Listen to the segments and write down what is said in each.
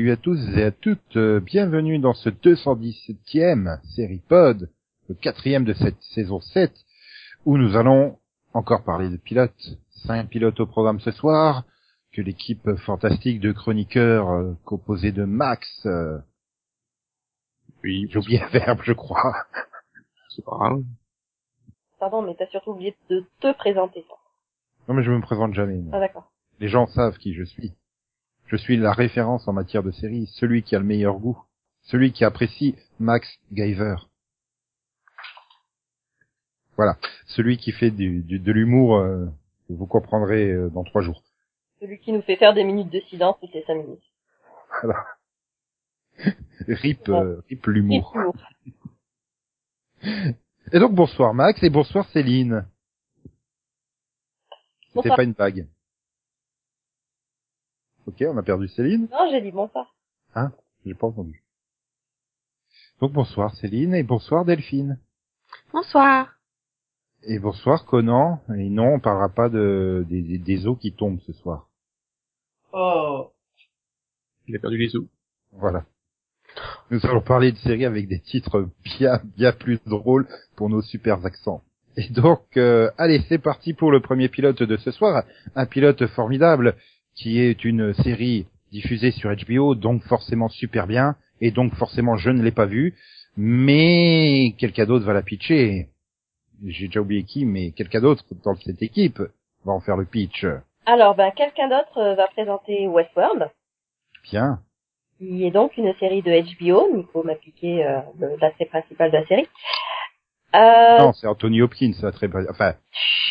salut à tous et à toutes, euh, bienvenue dans ce 217e série pod, le quatrième de cette saison 7, où nous allons encore parler de pilotes. Cinq pilotes au programme ce soir, que l'équipe fantastique de chroniqueurs euh, composée de Max, euh, Oui, j'ai oublié un verbe je crois, c'est pas grave. Pardon, mais t'as surtout oublié de te présenter. toi. non mais je me présente jamais. Ah d'accord. les gens savent qui je suis. Je suis la référence en matière de série, celui qui a le meilleur goût, celui qui apprécie Max Giver. Voilà, celui qui fait du, du- de l'humour euh, que vous comprendrez euh, dans trois jours. Celui qui nous fait faire des minutes de silence toutes les cinq minutes. Voilà. Rip, euh, rip l'humour. Humour. Et donc bonsoir Max et bonsoir Céline. C'était pas une blague. Ok, on a perdu Céline. Non, j'ai dit bonsoir. J'ai pas entendu. Donc bonsoir Céline et bonsoir Delphine. Bonsoir. Et bonsoir Conan. Et non, on parlera pas de, des, des- des eaux qui tombent ce soir. Oh. Il a perdu les os. Voilà. Nous allons parler de séries avec des titres bien, bien plus drôles pour nos super accents. Et donc, euh, allez, c'est parti pour le premier pilote de ce soir. Un pilote formidable qui est une série diffusée sur HBO, donc forcément super bien, et donc forcément je ne l'ai pas vue, mais quelqu'un d'autre va la pitcher. J'ai déjà oublié qui, mais quelqu'un d'autre dans cette équipe va en faire le pitch. Alors, ben, quelqu'un d'autre euh, va présenter Westworld, Bien. qui est donc une série de HBO. Nico m'a piqué euh, l'aspect principal de la série. Euh, Non, c'est Anthony Hopkins, ça très enfin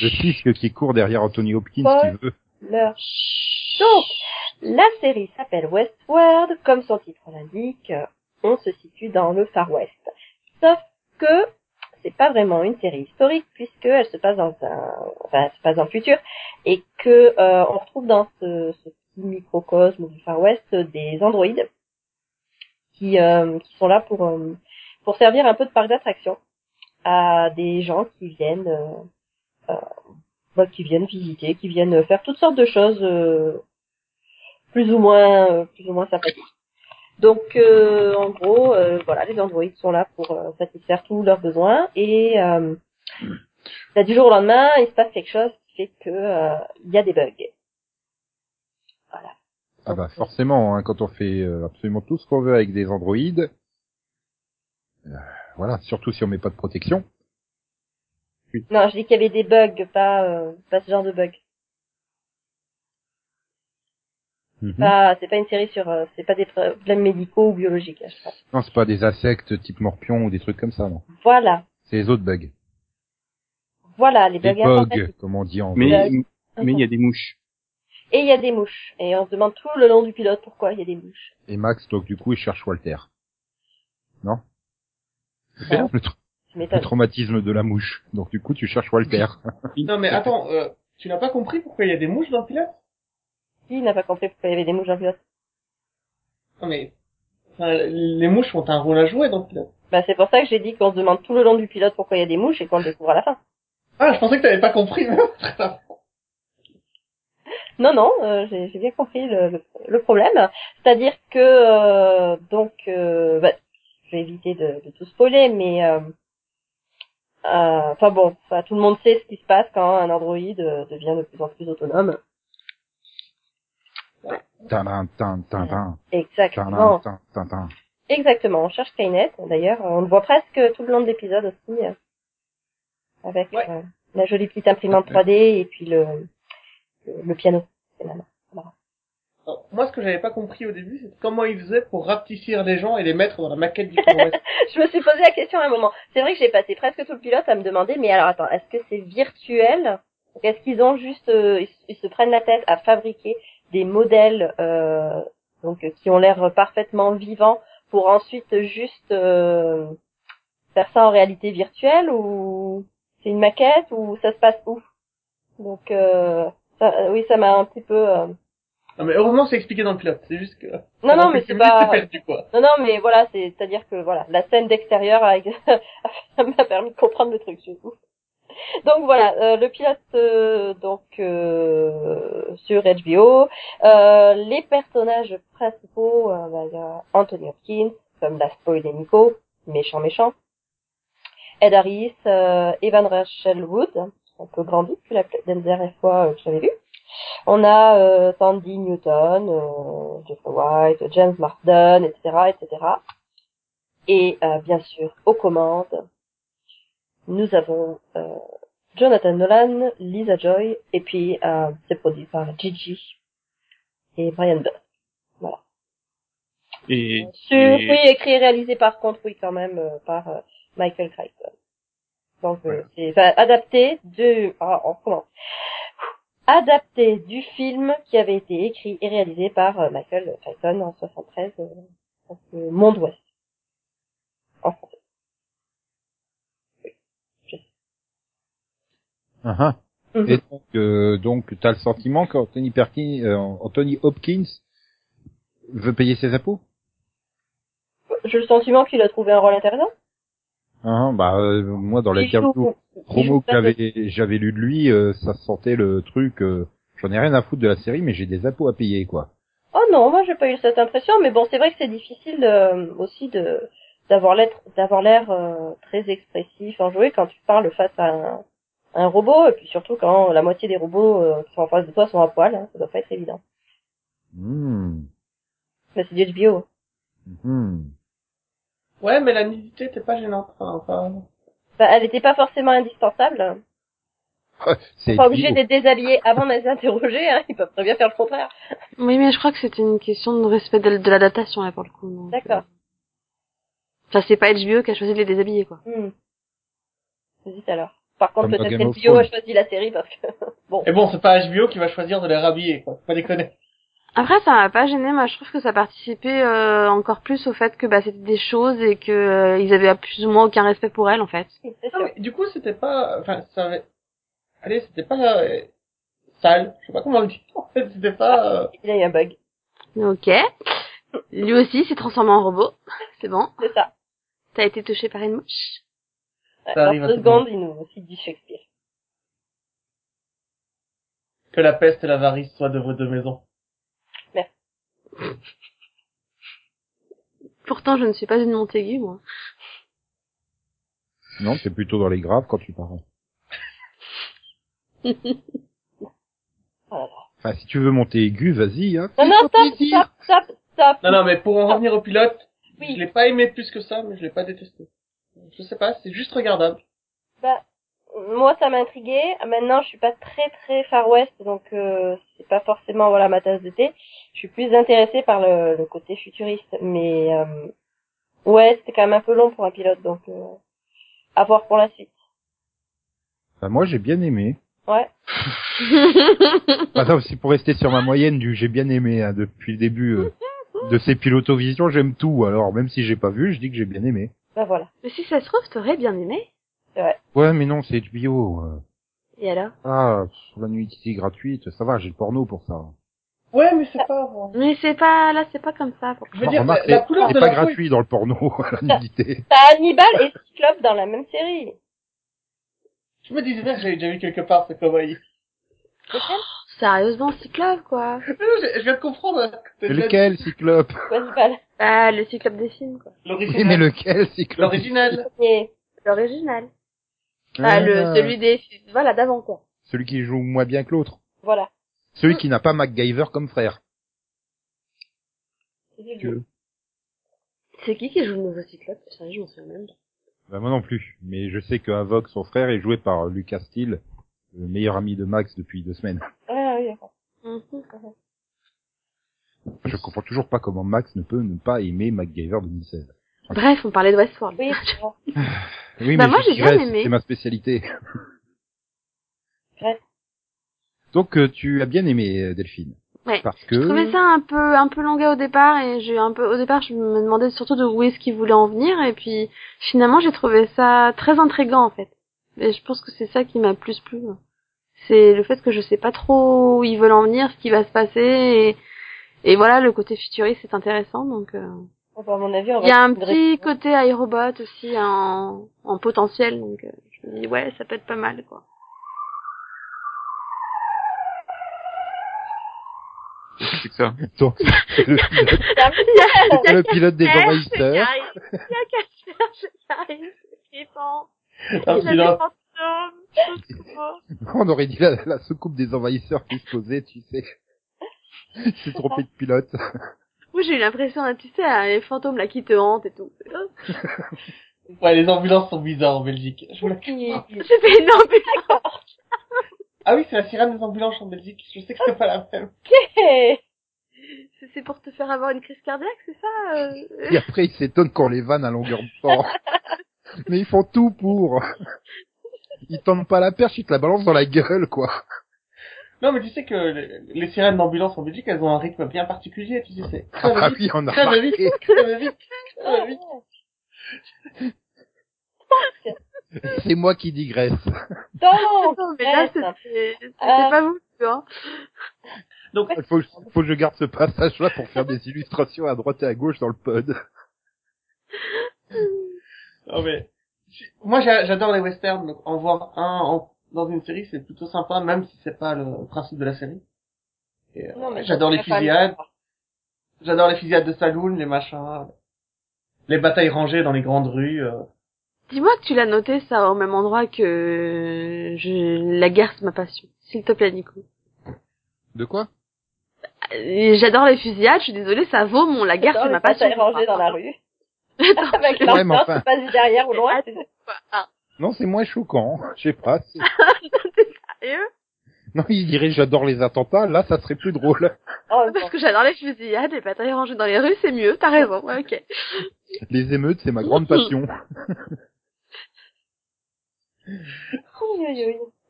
le fisc qui court derrière Anthony Hopkins Paul. qui veut. leur... Donc, la série s'appelle Westworld, comme son titre l'indique, on se situe dans le Far West. Sauf que c'est pas vraiment une série historique puisqu'elle se passe dans un, enfin, elle se passe dans le futur et que euh, on retrouve dans ce, ce petit microcosme du Far West des androïdes qui, euh, qui sont là pour euh, pour servir un peu de parc d'attraction à des gens qui viennent euh, euh, bah, qui viennent visiter, qui viennent faire toutes sortes de choses euh, plus ou moins euh, plus ou moins sympathiques. Donc euh, en gros, euh, voilà, les androïdes sont là pour euh, satisfaire tous leurs besoins et euh, là, du jour au lendemain, il se passe quelque chose qui fait que euh, il y a des bugs. Voilà. Ah bah forcément, hein, quand on fait euh, absolument tout ce qu'on veut avec des androïdes, euh, voilà, surtout si on met pas de protection. Non, je dis qu'il y avait des bugs, pas euh, pas ce genre de bugs. Pas, c'est pas une série sur, euh, c'est pas des problèmes médicaux ou biologiques. là, je pense. Non, c'est pas des insectes type morpion ou des trucs comme ça, non. Voilà, C'est les autres bugs. voilà les Des bugs comme on dit en Mais, mais il y a des mouches. Et il y a des mouches. Et on se demande tout le long du pilote pourquoi il y a des mouches. Et Max, donc du coup, il cherche Walter. Non? Le, tra- le traumatisme de la mouche. Donc du coup, tu cherches Walter. Non mais attends, euh, tu n'as pas compris pourquoi il y a des mouches dans le pilote? Qui n'a pas compris pourquoi il y avait des mouches dans le pilote Non mais, enfin, les mouches ont un rôle à jouer dans le pilote. Bah c'est pour ça que j'ai dit qu'on se demande tout le long du pilote pourquoi il y a des mouches et qu'on le découvre à la fin. Ah, je pensais que t'avais pas compris. Non, non, euh, j'ai bien compris le, le, le problème. C'est-à-dire que euh, donc, euh, bah, je vais éviter de, de tout spoiler, mais euh, euh, enfin bon, tout le monde sait ce qui se passe quand un androïde euh, devient de plus en plus autonome. Exactement. Exactement, on cherche Skynet. D'ailleurs, on le voit presque tout le long de l'épisode aussi, euh, avec Ouais. euh, la jolie petite imprimante 3D et puis le, le, le piano. C'est la main. Alors, Moi, ce que j'avais pas compris au début, c'est comment ils faisaient pour rapetisser les gens et les mettre dans la maquette du. Je me suis posé la question à un moment. C'est vrai que j'ai passé presque tout le pilote à me demander, mais alors attends, est-ce que c'est virtuel? Est-ce qu'ils ont juste, euh, ils, ils se prennent la tête à fabriquer des modèles euh, donc qui ont l'air parfaitement vivants pour ensuite juste euh, faire ça en réalité virtuelle ou c'est une maquette ou ça se passe où? Donc euh, ça, euh, oui, ça m'a un petit peu euh, Non, mais heureusement, c'est expliqué dans le pilote. C'est juste que... Non, non, mais c'est pas- c'est perdu, quoi. Non, non, mais voilà, c'est, c'est-à-dire que voilà, la scène d'extérieur ça m'a permis de comprendre le truc, c'est tout. Donc voilà, euh, le pilote euh, donc euh, sur HBO, Euh, les personnages principaux, bah, il y a Anthony Hopkins, comme l'a spoilé Nico, méchant méchant, Ed Harris, euh, Evan Rachel Wood, un peu grandi depuis la la dernière fois que j'avais vu. On a euh, Sandy Newton, euh, Jeffrey White, James Marsden, etc., etc. Et euh, bien sûr, aux commandes, nous avons euh, Jonathan Nolan, Lisa Joy, et puis euh, c'est produit par Gigi et Brian Butt. Voilà. Et, Sur, et- oui, écrit et réalisé par contre, oui, quand même, euh, par Michael Crichton. Donc, euh, c'est enfin, adapté de... Ah, on recommence. Adapté du film qui avait été écrit et réalisé par Michael Crichton en 73, euh, donc, euh, Monde Ouest. En français. Ah, ah. Mhm. Et donc, euh, donc t'as le sentiment qu'Anthony Perkins, euh, Anthony Hopkins veut payer ses impôts? J'ai le sentiment qu'il a trouvé un rôle intéressant. Ah, Bah euh, moi dans l'interview promo que j'avais j'avais lu de lui, euh, ça sentait le truc. euh, J'en ai rien à foutre de la série, mais j'ai des impôts à payer quoi. Oh non, moi j'ai pas eu cette impression, mais bon, c'est vrai que c'est difficile euh, aussi de d'avoir l'air d'avoir l'air euh, très expressif en jouer quand tu parles face à un, un robot et puis surtout quand la moitié des robots euh, qui sont en face de toi sont à poil, hein, ça doit pas être évident. Hmm. Mais c'est du HBO. Hmm. Ouais, mais la nudité était pas gênante. Enfin, enfin, Bah, elle était pas forcément indispensable. C'est Ils sont pas de les déshabiller avant de les interroger, hein, ils peuvent très bien faire le contraire. Oui, mais je crois que c'était une question de respect de, de l'adaptation, là, pour le coup. D'accord. euh, Enfin, c'est pas HBO qui a choisi de les déshabiller, quoi. Hmm. Vas-y alors. Par contre, peut-être HBO a choisi la série parce que bon. Et bon, c'est pas HBO qui va choisir de les rhabiller, quoi. Faut pas déconner. Après, ça m'a pas gêné. Moi, je trouve que ça participait euh, encore plus au fait que bah, c'était des choses et que euh, ils avaient plus ou moins aucun respect pour elles, en fait. C'est Non, mais du coup, c'était pas, enfin, ça avait, allez, c'était pas euh, sale. Je sais pas comment le dire. En fait, c'était pas, euh, Il y a un bug. Ok. Lui aussi s'est transformé en robot. C'est bon. C'est ça. T'as été touché par une mouche. Ça arrive monde. secondes, il nous cite du Shakespeare. que la peste et l'avarice soient de vos deux maisons. Pourtant, je ne suis pas une Montaigu, moi. Non, c'est plutôt dans les graves quand tu parles. Enfin, si tu veux monter aigu, vas-y. Hein. Non, non, stop, stop, stop, stop. Non, non, mais pour en revenir au pilote, Oui. je l'ai pas aimé plus que ça, mais je l'ai pas détesté. Je sais pas, c'est juste regardable. Bah, moi, ça m'a intrigué. Maintenant, je suis pas très très Far West, donc euh, c'est pas forcément voilà ma tasse de thé. Je suis plus intéressée par le, le côté futuriste, mais euh, ouais, c'était quand même un peu long pour un pilote, donc euh, à voir pour la suite. Enfin, moi, j'ai bien aimé. Ouais. Bah, non, c'est pour rester sur ma moyenne du j'ai bien aimé hein, depuis le début euh, de ces pilotovisions, j'aime tout. Alors même si j'ai pas vu, je dis que j'ai bien aimé. Bah voilà. Mais si ça se trouve, t'aurais bien aimé. Ouais, mais non, c'est HBO. euh. Et alors? Ah, la nudité gratuite, ça va, j'ai le porno pour ça. Ouais, mais c'est pas, bon. Mais c'est pas, là, c'est pas comme ça. Pour... Je veux dire, Remarque, la, la c'est- couleur c'est de pas la gratuit dans le porno, la nudité. T'as Hannibal et Cyclope dans la même série. Je me disais bien que j'avais déjà vu quelque part ce cobaye. Sérieusement, Cyclope, quoi. Non, je, je viens de comprendre. hein, Mais lequel, Cyclope. Ah, le Cyclope des films, quoi. Oui, mais L'original. lequel, Cyclope L'original. L'original. Ah, le, celui des, voilà, d'avant, quoi. Celui qui joue moins bien que l'autre. voilà. Celui qui n'a pas MacGyver comme frère. C'est qui qui joue le nouveau Cyclope? Sérieux, je m'en souviens même. pas. Bah, moi non plus. Mais je sais que Havok, son frère, est joué par Lucas Steele, le meilleur ami de Max depuis deux semaines. Ah. Je comprends toujours pas comment Max ne peut ne pas aimer MacGyver 2016. Bref, on parlait de Westworld. Oui, bon. Oui, Bah, mais moi, j'ai bien aimé. C'est ma spécialité. Bref. Donc, euh, tu as bien aimé, euh, Delphine. Ouais. Parce que... Je trouvais ça un peu, un peu longuet au départ et j'ai un peu, au départ, je me demandais surtout de où est-ce qu'il voulait en venir et puis finalement, j'ai trouvé ça très intriguant en fait. Et je pense que c'est ça qui m'a plus plu. C'est le fait que je sais pas trop où ils veulent en venir, ce qui va se passer, et, et voilà, le côté futuriste c'est intéressant, donc. euh, Enfin, à mon avis, on va Il y a un petit côté iRobot aussi en, en potentiel, donc euh, je me dis ouais, ça peut être pas mal quoi. C'est ça. Donc, le pilote, le pilote des envahisseurs. Il y a Casper, j'arrive, c'est flippant. Un Il a des pilote. On aurait dit la, la soucoupe des envahisseurs qui se posait, tu sais. C'est trompé de pilote. Moi j'ai eu l'impression, hein, tu sais, hein, les fantômes là qui te hantent et tout. Ouais, les ambulances sont bizarres en Belgique. Je vous la- C'était une ambulance. Ah oui, c'est la sirène des ambulances en Belgique. Je sais que c'est pas la même. C'est- C'est pour te faire avoir une crise cardiaque, c'est ça euh? Et après, ils s'étonnent qu'on les vanne à longueur de temps. Mais ils font tout pour. Ils tendent pas la perche, ils te la balancent dans la gueule, quoi. Non, mais tu sais que les, sirènes d'ambulance en Belgique, elles ont un rythme bien particulier, tu sais, c'est Ah vite, oui, on a crève vite, crève vite, crève vite. C'est moi qui digresse. Donc, Non, mais là c'était c'était Euh, pas vous, tu vois. Donc, Il faut, faut que je garde ce passage-là pour faire des illustrations à droite et à gauche dans le pod. non mais, moi j'a- j'adore les westerns, donc en voir un en- dans une série, c'est plutôt sympa, même si c'est pas le principe de la série. Euh, j'adore les fusillades, j'adore les fusillades de saloon, les machins, les batailles rangées dans les grandes rues. euh. Dis-moi que tu l'as noté ça au même endroit que je... la guerre c'est ma passion. S'il te plaît, Nico. De quoi? Euh, J'adore les fusillades, je suis désolée, ça vaut mon la guerre c'est ma passion. batailles rangées dans la rue. Avec je- Ouais, mais l'ambiance enfin. qui passe derrière ou loin. Ah, Non, c'est moins choquant. Je sais pas. c'est- sérieux? Non, il dirait j'adore les attentats. Là, ça serait plus drôle. Oh, Parce que j'adore les fusillades, les batailles rangées dans les rues, c'est mieux, t'as raison, ouais, ok. Les émeutes, c'est ma grande passion.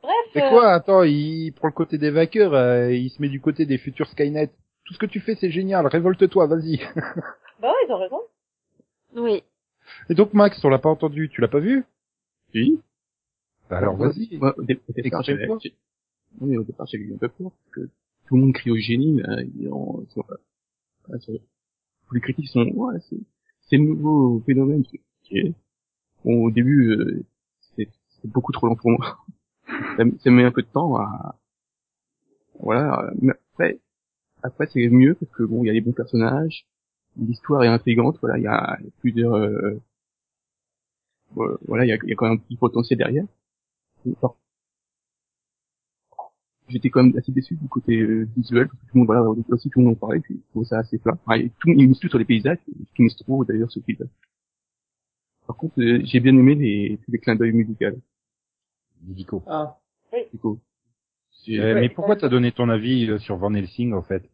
Bref. C'est euh, quoi Attends, il prend le côté des vainqueurs, euh, il se met du côté des futurs Skynet. Tout ce que tu fais, c'est génial. Révolte-toi, vas-y. Bah ouais, ils ont raison. Oui. Et donc, Max, on l'a pas entendu. Tu l'as pas vu? Oui. Bah Alors, vas-y. Moi, au, dé- au départ, j'ai- oui, au départ, j'avais eu un peu peur, parce que tout le monde crie au génie, là, et en- sur, ouais, sur- tous les critiques sont, ouais, c'est, c'est le nouveau phénomène. Bon, au début, euh, c'est, c'est beaucoup trop lent pour moi. ça, me- ça met un peu de temps à, voilà, euh, mais après, après, c'est mieux, parce que bon, il y a des bons personnages, l'histoire est intrigante, voilà, il y a, il y a plusieurs, euh, voilà, voilà, il y a, il y a quand même un petit potentiel derrière. J'étais quand même assez déçu du côté euh, visuel parce que tout le monde voilà aussi tout le monde en parlait puis je trouvais ça assez plat et tout il mise tout sur les paysages ce qui mise trop d'ailleurs ce paysage par contre euh, j'ai bien aimé les tous les clins d'œil musicaux Nico. Ah. Euh, Ouais. mais pourquoi t'as donné ton avis euh, sur Van Helsing, en fait?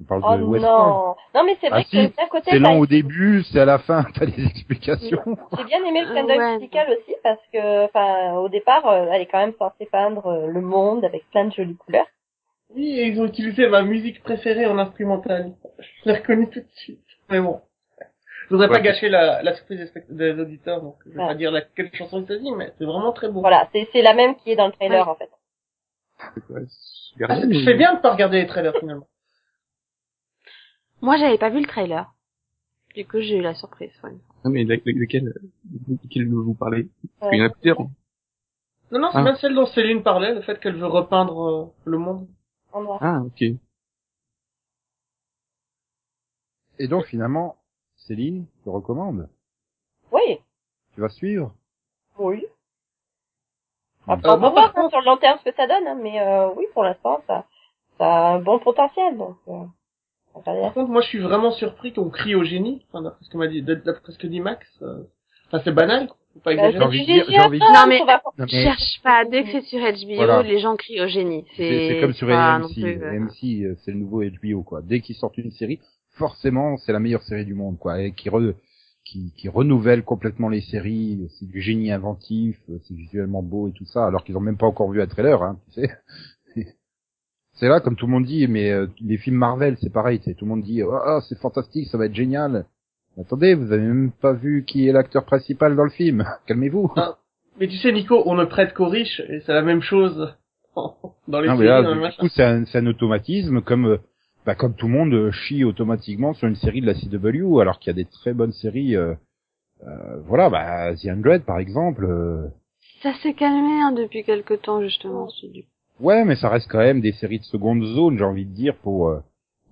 On parle Oh de Westworld. non. Non, mais c'est vrai Ah, que si, d'un côté, C'est lent au début, c'est à la fin, t'as les explications. j'ai bien aimé le clin d'œil ouais. musical aussi parce que, enfin, au départ, euh, elle est quand même censée peindre euh, le monde avec plein de jolies couleurs. Oui, et ils ont utilisé ma musique préférée en instrumental. Je l'ai reconnue tout de suite. Mais bon. Je voudrais pas gâcher la, la surprise des, des auditeurs, donc je vais Ouais. pas dire la, quelle chanson il s'agit, mais c'est vraiment très beau. Voilà, c'est la même qui est dans le trailer en fait. Ah, je fais bien de pas regarder les trailers finalement. Moi, j'avais pas vu le trailer. Du coup, j'ai eu la surprise. ouais. non mais lequel lequel vous parlez parce qu'il y en Ouais. a plusieurs. Non, non, c'est Ah. même celle dont Céline parlait, le fait qu'elle veut repeindre euh, le monde. En noir. ah ok Et donc, finalement, Céline, te recommande. Oui, Tu vas suivre? oui. Mm. Après, on va voir hein, sur le long terme ce que ça donne, hein, mais euh, oui, pour l'instant, ça, ça a un bon potentiel. Donc, euh. Par contre, moi, je suis vraiment surpris qu'on crie au génie. Enfin, d'après ce que m'a dit, d'après ce que dit Max. euh, Enfin, c'est banal, quoi. Faut pas Bah, exagérer. J'ai envie de dire- j'ai envie de dire- Non, mais- Non, mais Cherche pas, dès que c'est sur HBO, Voilà. les gens crient au génie. c'est C'est comme sur AMC. plus, euh, AMC, euh, c'est le nouveau HBO, quoi. Dès qu'ils sortent une série, forcément, c'est la meilleure série du monde, quoi. Et qui, re- qui, qui renouvelle complètement les séries. C'est du génie inventif, euh, c'est visuellement beau et tout ça, alors qu'ils ont même pas encore vu un trailer, hein, tu sais. C'est là, comme tout le monde dit, mais euh, les films Marvel, c'est pareil, c'est tout le monde dit, oh, oh, c'est fantastique, ça va être génial. Attendez, vous avez même pas vu qui est l'acteur principal dans le film. Calmez-vous. Mais tu sais, Nico, on ne prête qu'aux riches, et c'est la même chose dans les Non, mais séries, là, dans les du machins. coup, c'est un, c'est un automatisme comme, euh, bah, comme tout le monde euh, chie automatiquement sur une série de la CW, alors qu'il y a des très bonnes séries, euh, euh, voilà, bah, The Hundred, par exemple, euh, Ça s'est calmé hein, depuis quelque temps justement. c'est du- ouais, mais ça reste quand même des séries de seconde zone, j'ai envie de dire, pour, euh,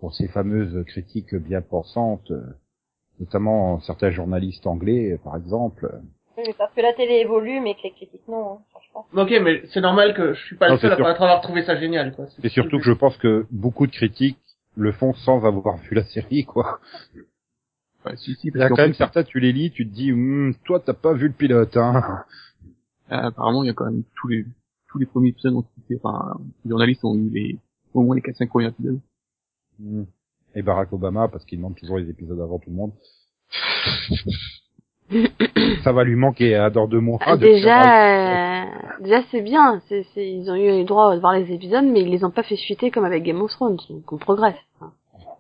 pour ces fameuses critiques bien pensantes, euh, notamment certains journalistes anglais, euh, par exemple. Oui, mais parce que la télé évolue, mais que les critiques non, hein, franchement. Ok, mais c'est normal que je suis pas Non, le seul c'est à pas avoir trouvé ça génial, quoi. Et surtout que je pense que beaucoup de critiques le font sans avoir vu la série, quoi. Ouais, si, si, Il y parce a quand même certains, tu les lis, tu te dis, Hum, toi, t'as pas vu le pilote, hein. euh, apparemment, il y a quand même tous les, tous les premiers épisodes ont été, enfin, les journalistes ont eu les, au moins les 4-5 premiers épisodes. Hum. Et Barack Obama, parce qu'il demande toujours les épisodes avant tout le monde. Ça va lui manquer à dans deux mois. Ah, déjà, euh, déjà c'est bien. Ils ont eu le droit de voir les épisodes, mais ils les ont pas fait fuiter comme avec Game of Thrones. Donc on progresse. hein.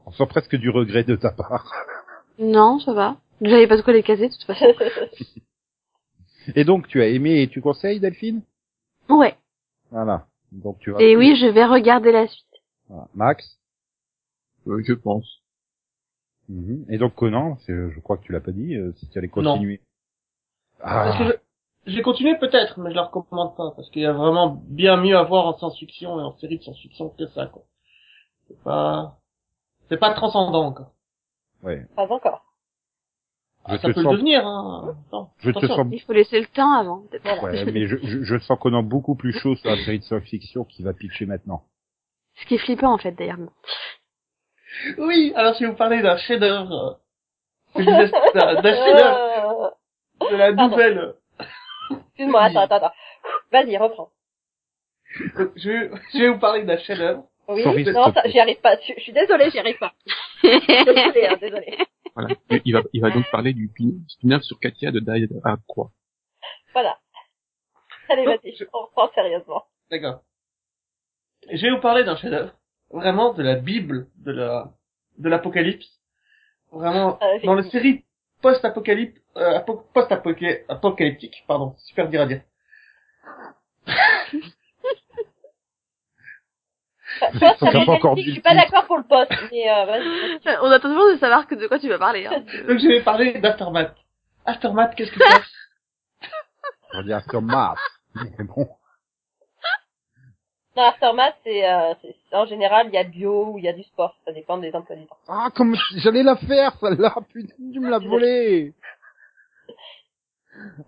On sent presque du regret de ta part. Non, ça va. J'avais pas de quoi les caser de toute façon. Et donc, tu as aimé et tu conseilles, Delphine? Ouais. Voilà. Donc tu vas. Et oui, je vais regarder la suite. Voilà. Max. Euh, je pense. Mhm. Et donc Conan, c'est- je crois que tu l'as pas dit, euh, si tu allais continuer. Parce Ah. que je, je vais continuer peut-être, mais je la recommande pas, parce qu'il y a vraiment bien mieux à voir en science-fiction et en série de science-fiction que ça, quoi. C'est pas, c'est pas transcendant, encore. Ouais. Pas encore. Je Ah, ça te peut sens- le devenir, hein. Je te sens Il faut laisser le temps avant. Voilà. Ouais, mais je, je, je sens Conan beaucoup plus chaud sur la série de science-fiction qui va pitcher maintenant. Ce qui est flippant en fait d'ailleurs. Oui, alors je vais vous parler d'un chef-d'œuvre. euh, je disais, D'un d'un chef-d'œuvre Euh, de la nouvelle. Excuse-moi, attends, attends, attends. Vas-y, reprends. Je vais, je vais vous parler d'un chef-d'œuvre. Oui, Sorry, non, j'y arrive pas. Je, je suis désolée, j'y arrive pas. Désolée, hein, désolée. Voilà. Et il va, il va donc parler du pin- spin-off sur Katia de Die à Croix. Voilà. Allez, vas-y, je- on reprend sérieusement. D'accord. Je vais vous parler d'un chef-d'œuvre. Vraiment de la Bible de la, de l'apocalypse. Vraiment, Euh, dans la série post-apocalypse, euh, apo- post-apocalyptique, pardon, super dur à dire. Poste n'a pas encore dit je suis pas d'accord pour le poste, mais euh, vas-y. On attend toujours de savoir que de quoi tu vas parler. Hein. Donc je vais parler d'Aftermath. Aftermath, qu'est-ce que c'est? On dire Aftermath. Mais bon. Non, Aftermath, c'est, euh, c'est, en général, il y a bio ou il y a du sport. Ça dépend des emplois du temps. Ah, comme j'allais la faire, celle-là. Putain, tu me l'as volée.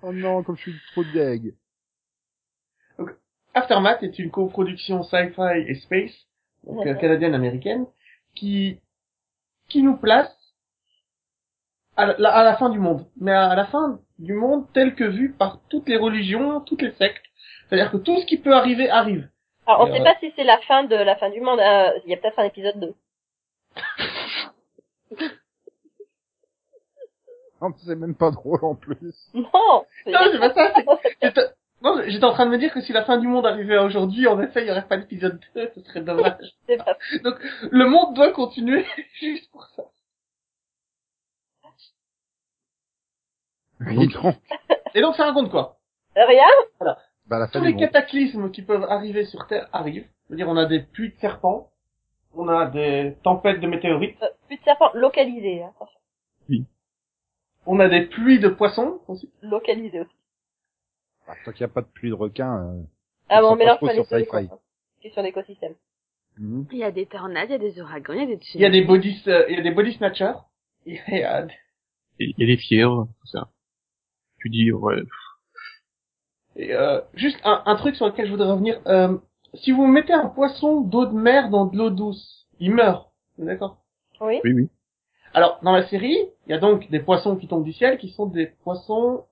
Oh non, comme je suis trop deg. Aftermath est une coproduction sci-fi et space, donc euh, Ouais. canadienne-américaine, qui qui nous place à la, à la fin du monde, mais à la fin du monde tel que vu par toutes les religions, toutes les sectes. C'est-à-dire que tout ce qui peut arriver arrive. Alors, on Et, sait euh, pas si c'est la fin de la fin du monde. euh, Il y a peut-être un épisode 2. Non, c'est même pas drôle en plus. Non c'est- Non, c'est pas ça. Non, j'étais en train de me dire que si la fin du monde arrivait aujourd'hui, en effet, il y aurait pas d'épisode 2, ce serait dommage. Donc, le monde doit continuer juste pour ça. Oui, non. Et donc, ça raconte quoi? Rien? Bah, la fin tous du les monde. cataclysmes qui peuvent arriver sur Terre arrivent. C'est-à-dire, on a des pluies de serpents, on a des tempêtes de météorites, Euh, Plus de serpents localisés. Hein. attention. on a des pluies de poissons aussi. Localisés aussi. Ah, tant qu'il n'y a pas de pluie de requins. Euh... Ah bon, sur deux. sci-fi. quoi. Question d'écosystème. Il y a des tornades, il y a des ouragans, il y a des Il y a des body, euh, il y a des body snatchers. Il y a des- il y a des fièvres, tout ça. Tu dis, ouais, et, euh, juste un, un truc sur lequel je voudrais revenir. Euh, si vous mettez un poisson d'eau de mer dans de l'eau douce, il meurt. D'accord? Oui oui, oui. Alors, dans la série, il y a donc des poissons qui tombent du ciel, qui sont des poissons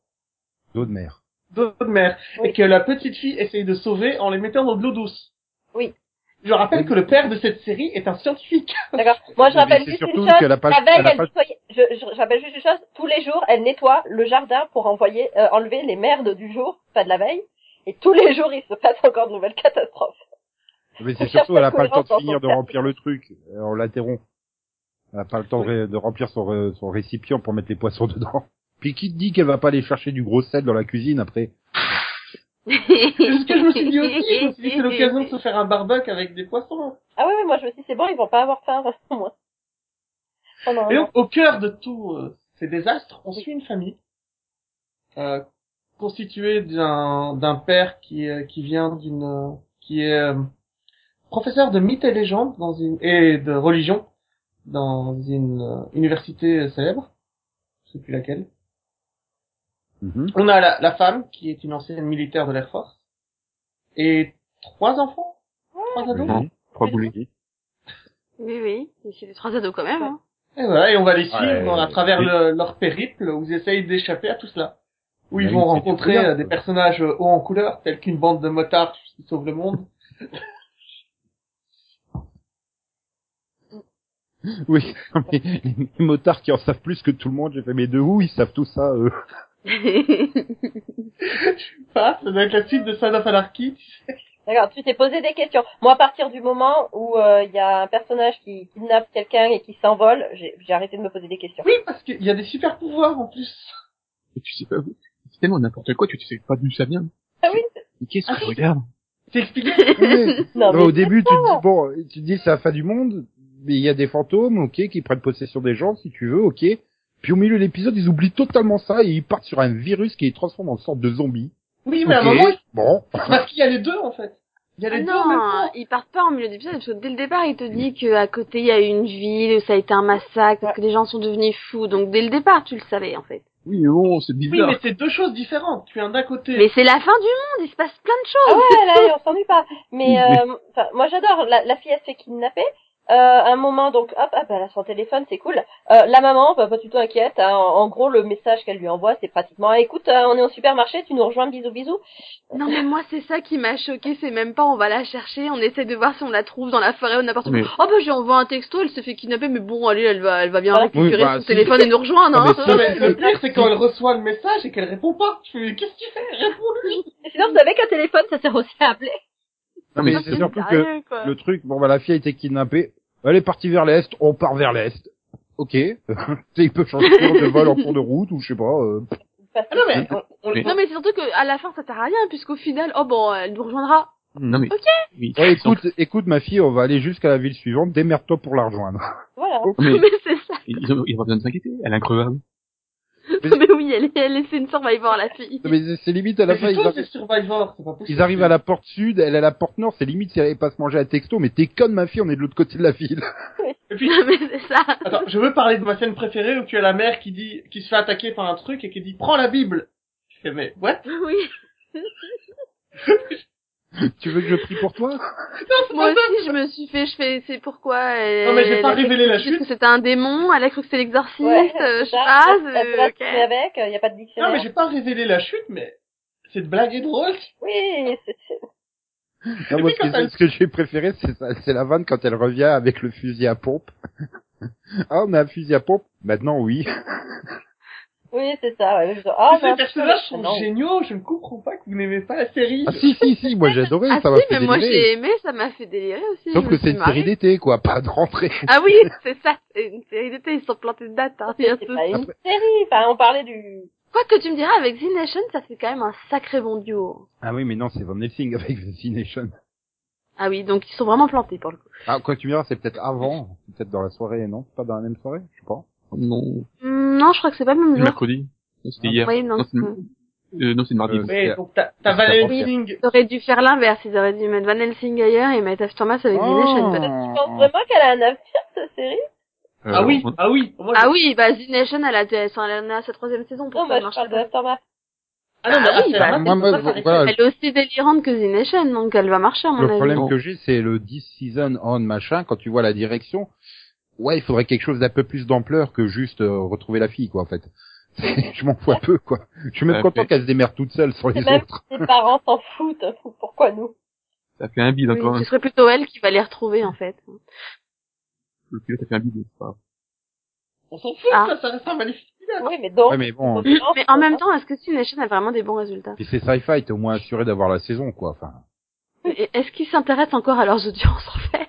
D'eau de mer. D'eau de mer, Oui. et que la petite fille essaye de sauver en les mettant dans de l'eau douce. Oui. Je rappelle Oui. que le père de cette série est un scientifique. D'accord. Moi, je rappelle juste une chose. qu'elle a pas- la veille, elle nettoyait- je, je, je rappelle juste une chose. Tous les jours, elle nettoie le jardin pour envoyer, euh, enlever les merdes du jour, pas de la veille. Et tous les jours, il se passe encore de nouvelles catastrophes. Mais c'est surtout, elle a la pas le temps de finir de remplir le truc. Euh, On l'interrompt. Elle a pas le temps de remplir son, son récipient pour mettre les poissons dedans. Puis qui te dit qu'elle va pas aller chercher du gros sel dans la cuisine après C'est ce que je me suis dit aussi. Je me suis dit c'est l'occasion de se faire un barbecue avec des poissons. Ah ouais, ouais, moi je me suis dit, c'est bon, ils vont pas avoir faim, au moins. Oh non, Et donc, au cœur de tous euh, ces désastres, on suit une famille euh, constituée d'un d'un père qui est- qui vient d'une euh, qui est euh, professeur de mythes et légendes dans une et de religion dans une euh, université célèbre, je sais plus laquelle. Mhm. On a la, la femme qui est une ancienne militaire de l'Air Force et trois enfants, trois ados. Non, trois boulets. Oui, oui. Mais C'est des trois ados quand même, hein. Et voilà, et on va les suivre Ouais. à travers Oui. le- leur périple où ils essayent d'échapper à tout cela. Où ils vont rencontrer couleur, euh, des personnages euh, hauts en couleur, tels qu'une bande de motards qui sauvent le monde. Oui, mais les, les motards qui en savent plus que tout le monde, j'ai fait, mais de où ils savent tout ça, eux? Ça, ça doit être la suite de Son of Anarchy. tu sais. D'accord, tu t'es posé des questions. Moi, à partir du moment où euh, il y a un personnage qui kidnappe quelqu'un et qui s'envole, j'ai j'ai arrêté de me poser des questions. Oui, parce qu'il y a des super pouvoirs en plus. Et tu sais pas, c'est tellement n'importe quoi, tu sais pas d'où ça vient. Ah oui Mais qu'est-ce Ah que si. je regarde C'est expliqué. Oui. Non, mais Au début, tu te dis, bon, tu te dis c'est la fin du monde, mais il y a des fantômes, ok, qui prennent possession des gens, si tu veux, ok. Puis au milieu de l'épisode, ils oublient totalement ça et ils partent sur un virus qui les transforme en sorte de zombie. Oui, mais à un moment, bon. parce qu'il y a les deux en fait. Il y a Ah les deux en même non, temps. ils partent pas en milieu d'épisode parce que dès le départ, il te dit qu'à côté il y a eu une ville, ça a été un massacre, parce que les gens sont devenus fous. Donc dès le départ, tu le savais en fait. Oui, mais bon, c'est Oui, bizarre. mais c'est deux choses différentes. Tu as d'un côté. Mais c'est la fin du monde, il se passe plein de Ah choses. ouais, là, on s'ennuie pas. Mais, Oui, euh, enfin, moi j'adore. La, la fille, elle se fait kidnapper. Euh, un moment, donc, hop, hop, elle a son téléphone, c'est cool. Euh, la maman, bah, pas du tout inquiète. hein. En, en gros, le message qu'elle lui envoie, c'est pratiquement, Ah, écoute, euh, on est au supermarché, tu nous rejoins, bisous, bisous. Non mais moi c'est ça qui m'a choqué, c'est même pas on va la chercher, on essaie de voir si on la trouve dans la forêt ou n'importe où. Mais- Oh bah j'ai envoyé un texto, elle se fait kidnapper, mais bon allez elle va elle va bien Voilà. récupérer Oui, bah, son si. téléphone et nous rejoindre. Ah, Hein. Non, mais le pire, c'est quand elle reçoit le message et qu'elle répond pas. Qu'est-ce que tu fais? Réponds-lui. Et sinon, vous savez qu'un téléphone, ça sert aussi à appeler. Non, mais c'est surtout que quoi. le truc, bon bah la fille a été kidnappée, elle est partie vers l'est, on part vers l'est. Ok, Tu sais, il peut changer de vol en cours de route ou je sais pas. euh, Ah non, mais, on, on- Non mais c'est surtout que à la fin ça sert à rien puisqu'au final oh bon elle nous rejoindra. Non, mais. Ok. Oui. Ouais, écoute, écoute ma fille, on va aller jusqu'à la ville suivante, démerde-toi pour la rejoindre. Voilà. Mais, mais c'est ça. ils ont, ils ont pas besoin de s'inquiéter. Elle est increvable. mais oui elle est elle est c'est une survivor la fille. Non, Mais c'est- limite à la mais fin, ils, arri- Survivor, pas arrivent à la porte sud, elle est à la porte nord, c'est limite si elle allait pas se manger à texto, mais t'es conne ma fille, on est de l'autre côté de la ville. Et puis, Non mais c'est ça. attends, je veux parler de ma scène préférée où tu as la mère qui dit, qui se fait attaquer par un truc et qui dit, prends la Bible. Je fais, mais, what? Oui. tu veux que je prie pour toi? Moi aussi je me suis fait je fais c'est pourquoi elle. Non, mais j'ai elle pas révélé la que chute. c'était un démon, elle a cru que c'était l'exorciste, Ouais, euh, je c'est sais pas. Tourner avec, il y a pas de dictionnaire. Non, mais j'ai pas révélé la chute, mais cette blague est drôle. Oui, c'est, c'est- Non, moi, ce quand que, elle- ce que j'ai préféré, c'est ça- c'est la vanne quand elle revient avec le fusil à pompe. ah, on a un fusil à pompe? Maintenant, oui. Oui, c'est ça, ouais. Je dis, Ah, Ces personnages sont non. géniaux, je ne comprends pas que vous n'aimez pas la série. Ah si, si, si, moi j'ai adoré, Ah ça m'a si, fait mais moi j'ai aimé, ça m'a fait délirer aussi. Sauf que c'est une série d'été, quoi, pas de rentrée. Ah oui, c'est ça, c'est une série d'été, ils sont plantés de date, hein, il y a C'est tout. pas une série. Enfin, on parlait du, Quoi que tu me diras, avec Z Nation, ça fait quand même un sacré bon duo. Ah oui, mais non, c'est Van Helsing avec The Nation. Ah oui, donc ils sont vraiment plantés pour le coup. Ah, quoi que tu me diras, c'est peut-être avant, peut-être dans la soirée, non? C'est pas dans la même soirée Je sais pas. Non. Hum, non, je crois que c'est pas le même C'est jour. mercredi. C'était hier. Oui, non. Non, c'est euh, non, c'est mardi. Euh, Oui, donc t'as, t'as Van. Helsing. Ils auraient dû faire l'inverse, ils auraient dû mettre Van Helsing ailleurs et mettre Aftermath avec Z Nation peut-être. tu penses vraiment qu'elle a un avenir, cette série? Euh, Ah oui, on- ah oui. Moi, Ah oui, bah Z Nation, elle a, elle en à sa troisième saison pour bah, je parle de. Ah non, mais Ah oui, ah, bah, moi, moi, voilà, Elle est aussi délirante que Nation, donc elle va marcher à mon Le avis. problème que j'ai, c'est le 10 season on machin, quand tu vois la direction, ouais, il faudrait quelque chose d'un peu plus d'ampleur que juste euh, retrouver la fille, quoi, en fait. je m'en fous un peu, quoi. Je suis même content qu'elle se démerde toute seule sur les Et même autres. ses parents s'en foutent. Pourquoi nous? Ça fait un bide Oui, encore. ce serait plutôt elle qui va les retrouver en fait. Le pilote a fait un bide. c'est pas. On s'en fout, Ah. ça, ça reste un magnifique. Oui, mais donc. Ouais, mais bon, Mais en même temps, est-ce que Nation a vraiment des bons résultats? Puis c'est sci-fi, t'es au moins assuré d'avoir la saison, quoi. Enfin, Et Est-ce qu'ils s'intéressent encore à leurs audiences en fait?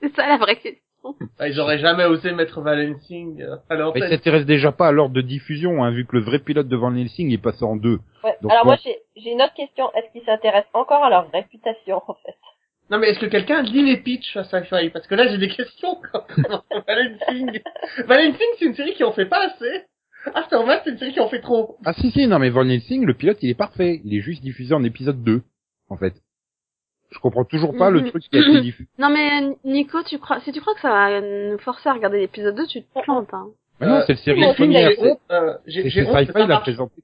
C'est ça la vraie question. Ah, ils auraient jamais osé mettre Van Helsing euh, à Mais l'antenne. il s'intéresse déjà pas à l'ordre de diffusion, hein, vu que le vrai pilote de Van Helsing est passé en deux. Ouais. Donc, Alors bon. moi j'ai j'ai une autre question. Est-ce qu'ils s'intéressent encore à leur réputation en fait? Non mais est-ce que quelqu'un lit les pitchs à Sci-Fi Parce que là j'ai des questions quand même. Van Helsing. Van Helsing c'est une série qui en fait pas assez. Aftermath c'est une série qui en fait trop. Ah si si, non mais Van Helsing, le pilote il est parfait. Il est juste diffusé en épisode 2, en fait. Je comprends toujours pas le Mhm. truc qui a été diffusé. Non mais Nico, tu crois, si tu crois que ça va nous forcer à regarder l'épisode 2, tu te plantes. Hein. Mais non, Euh, c'est le série première. euh, Sci-Fi l'a présenté.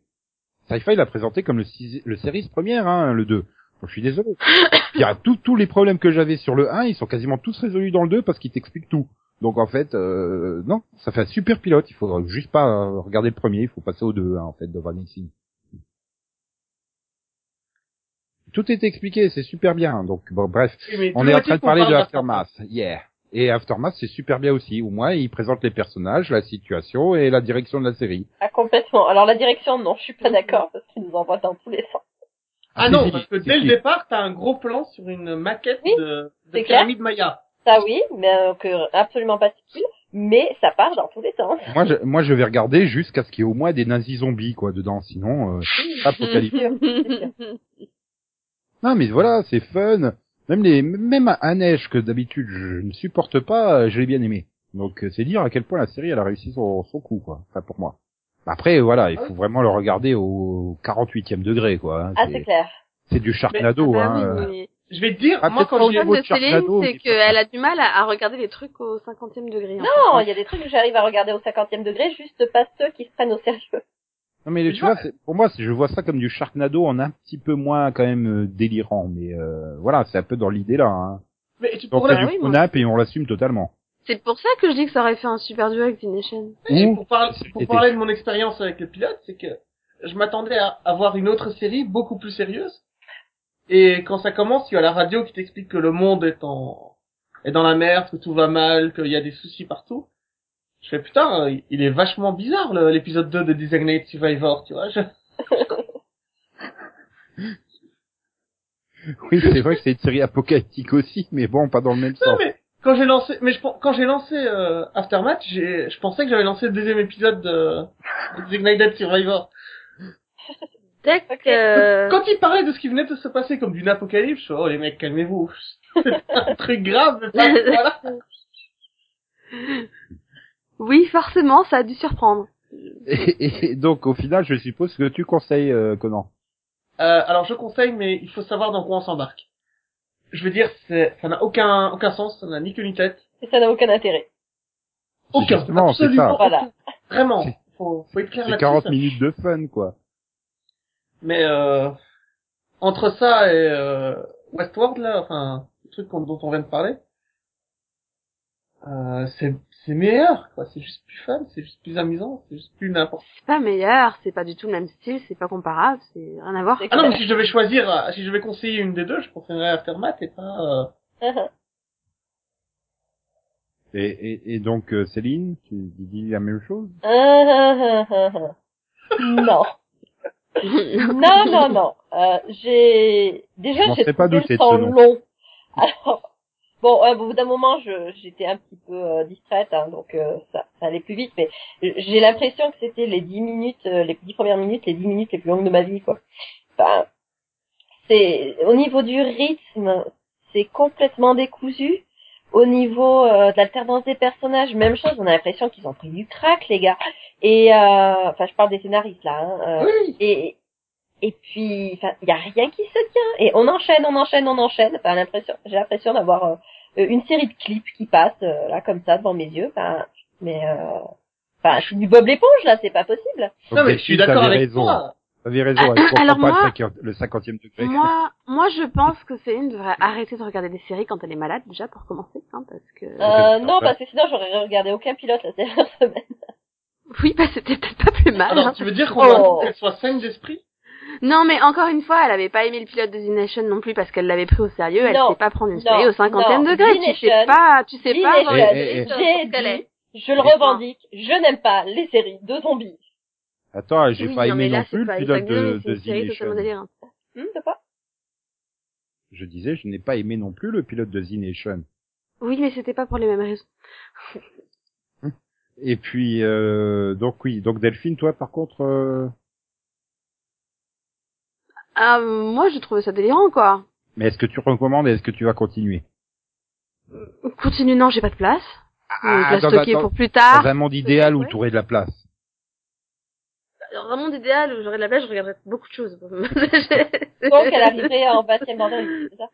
Sci-Fi l'a présenté comme le, six- le série première, hein, le 2. Donc, je suis désolé. Il y a tous tous les problèmes que j'avais sur le 1, ils sont quasiment tous résolus dans le 2 parce qu'il t'explique tout. Donc en fait, euh, non, ça fait un super pilote. Il faut juste pas euh, regarder le premier, il faut passer au 2 hein, en fait de Van Helsing. Tout est expliqué, c'est super bien. Donc bon, bref, Oui, on est en train de parler de Aftermath. Yeah. Et Aftermath, c'est super bien aussi. Au moins, il présente les personnages, la situation et la direction de la série. Ah complètement. Alors la direction non, je suis pas d'accord parce qu'ils nous envoient dans tous les sens. Ah non, parce que dès le départ, t'as un gros plan sur une maquette Oui, de, de pyramide Maya. Ça oui, mais euh, que absolument pas subtil. Mais ça part dans tous les sens. Moi, je, moi, je vais regarder jusqu'à ce qu'il y ait au moins des nazis zombies, quoi, dedans. Sinon, euh, apocalypse. Non, mais voilà, c'est fun. Même les, même à neige que d'habitude je ne supporte pas, je l'ai bien aimé. Donc, euh, c'est dire à quel point la série elle a réussi son, son coup, quoi. Enfin, pour moi. Après, voilà, il faut vraiment le regarder au 48e degré, quoi. hein. Ah c'est clair. c'est du Sharknado, Ah hein. oui, mais Je vais te dire, Ah, moi quand j'ai... le niveau problème de Céline, c'est qu'elle a du mal à, à regarder les trucs au 50e degré. Non, il y a des trucs que j'arrive à regarder au 50e degré, juste pas ceux qui se prennent au sérieux. Non mais tu vois, c'est- pour moi, je vois ça comme du Sharknado en un petit peu moins quand même euh, délirant, mais euh, voilà, c'est un peu dans l'idée là. Hein. Mais tu On pourrais... oui, et on l'assume totalement. C'est pour ça que je dis que ça aurait fait un super duo avec The Nation. Et Ouh. pour, parler, pour parler de mon expérience avec le pilote, c'est que je m'attendais à avoir une autre série beaucoup plus sérieuse. Et quand ça commence, tu as la radio qui t'explique que le monde est en est dans la merde, que tout va mal, qu'il y a des soucis partout. Je fais putain, euh, il est vachement bizarre l'épisode 2 de Designated Survivor, tu vois. Je... Oui, c'est vrai que c'est une série apocalyptique aussi, mais bon, pas dans le même Non sens. mais quand j'ai lancé, mais je, quand j'ai lancé euh, Aftermath, j'ai, je pensais que j'avais lancé le deuxième épisode de Designated Survivor. Dès que... Quand il parlait de ce qui venait de se passer comme d'une apocalypse, oh les mecs, calmez-vous. C'est un truc grave, mais pas, voilà. Oui, forcément, ça a dû surprendre. Et, et donc, au final, je suppose que tu conseilles euh, Conan. Euh, alors je conseille, mais il faut savoir dans quoi on s'embarque. Je veux dire, c'est, ça n'a aucun, aucun sens, ça n'a ni queue ni tête. Et ça n'a aucun intérêt. Aucun, absolument. ça. Voilà. Vraiment, faut, faut être clair C'est là-dessus. 40 ça. minutes de fun, quoi. Mais euh, entre ça et euh, Westworld là, enfin, le truc dont on vient de parler, euh, c'est c'est meilleur, quoi. C'est juste plus fun, c'est juste plus amusant, c'est juste plus n'importe. C'est pas meilleur, c'est pas du tout le même style, c'est pas comparable, c'est rien à voir. Ah non, mais si je devais choisir, euh, si je devais conseiller une des deux, je préférerais Aftermath et pas. Euh... Et, et, et donc, euh, Céline, tu dis la même chose? Non. Non, non, non. Euh, j'ai déjà j'ai serais pas trouvé douté le de ce temps nom. long. Alors bon, au bout d'un moment, j'étais un petit peu euh, distraite, hein, donc euh, ça, ça allait plus vite. Mais j'ai l'impression que c'était les dix minutes, euh, les dix premières minutes, les dix minutes les plus longues de ma vie, quoi. Enfin, c'est au niveau du rythme, c'est complètement décousu. Au niveau euh, de l'alternance des personnages, même chose. On a l'impression qu'ils ont pris du crack, les gars. Et euh, enfin, je parle des scénaristes là. Hein, euh, Oui. et et puis enfin il y a rien qui se tient et on enchaîne on enchaîne on enchaîne enfin l'impression j'ai l'impression d'avoir euh, une série de clips qui passent euh, là comme ça devant mes yeux enfin mais euh, enfin je suis du Bob l'éponge là c'est pas possible Non mais je suis d'accord t'avais avec raison. toi. T'avais raison, Ah, elle comprend alors pas moi- le, 50, le 50e degré. Moi, moi, je pense que Céline devrait arrêter de regarder des séries quand elle est malade, déjà, pour commencer, hein, parce que... euh, non parce que sinon j'aurais regardé aucun pilote la dernière semaine Oui, bah, c'était peut-être pas plus mal. Alors hein. tu veux dire qu'on Oh. soit saine d'esprit? Non, mais encore une fois, elle avait pas aimé le pilote de The Nation non plus parce qu'elle l'avait pris au sérieux. Elle Non, sait pas prendre une série au 50e non. degré. Tu sais pas, tu sais The pas je le revendique je n'aime pas les séries de zombies Attends, j'ai Oui, pas aimé là, non plus le pilote de, The série Nation. hum, pas Je disais, je n'ai pas aimé non plus le pilote de The Nation. Oui, mais c'était pas pour les mêmes raisons. Et puis euh, donc oui, donc Delphine, toi par contre, euh, Ah, moi, j'ai trouvé ça délirant, quoi. mais est-ce que tu recommandes et est-ce que tu vas continuer? Continue, non, j'ai pas de place. Ah, je stocker pour plus tard. Dans un monde idéal où tu aurais de la place? Dans un monde idéal où j'aurais de la place, je regarderais beaucoup de choses. Donc, elle arriverait en bordel, c'est ça?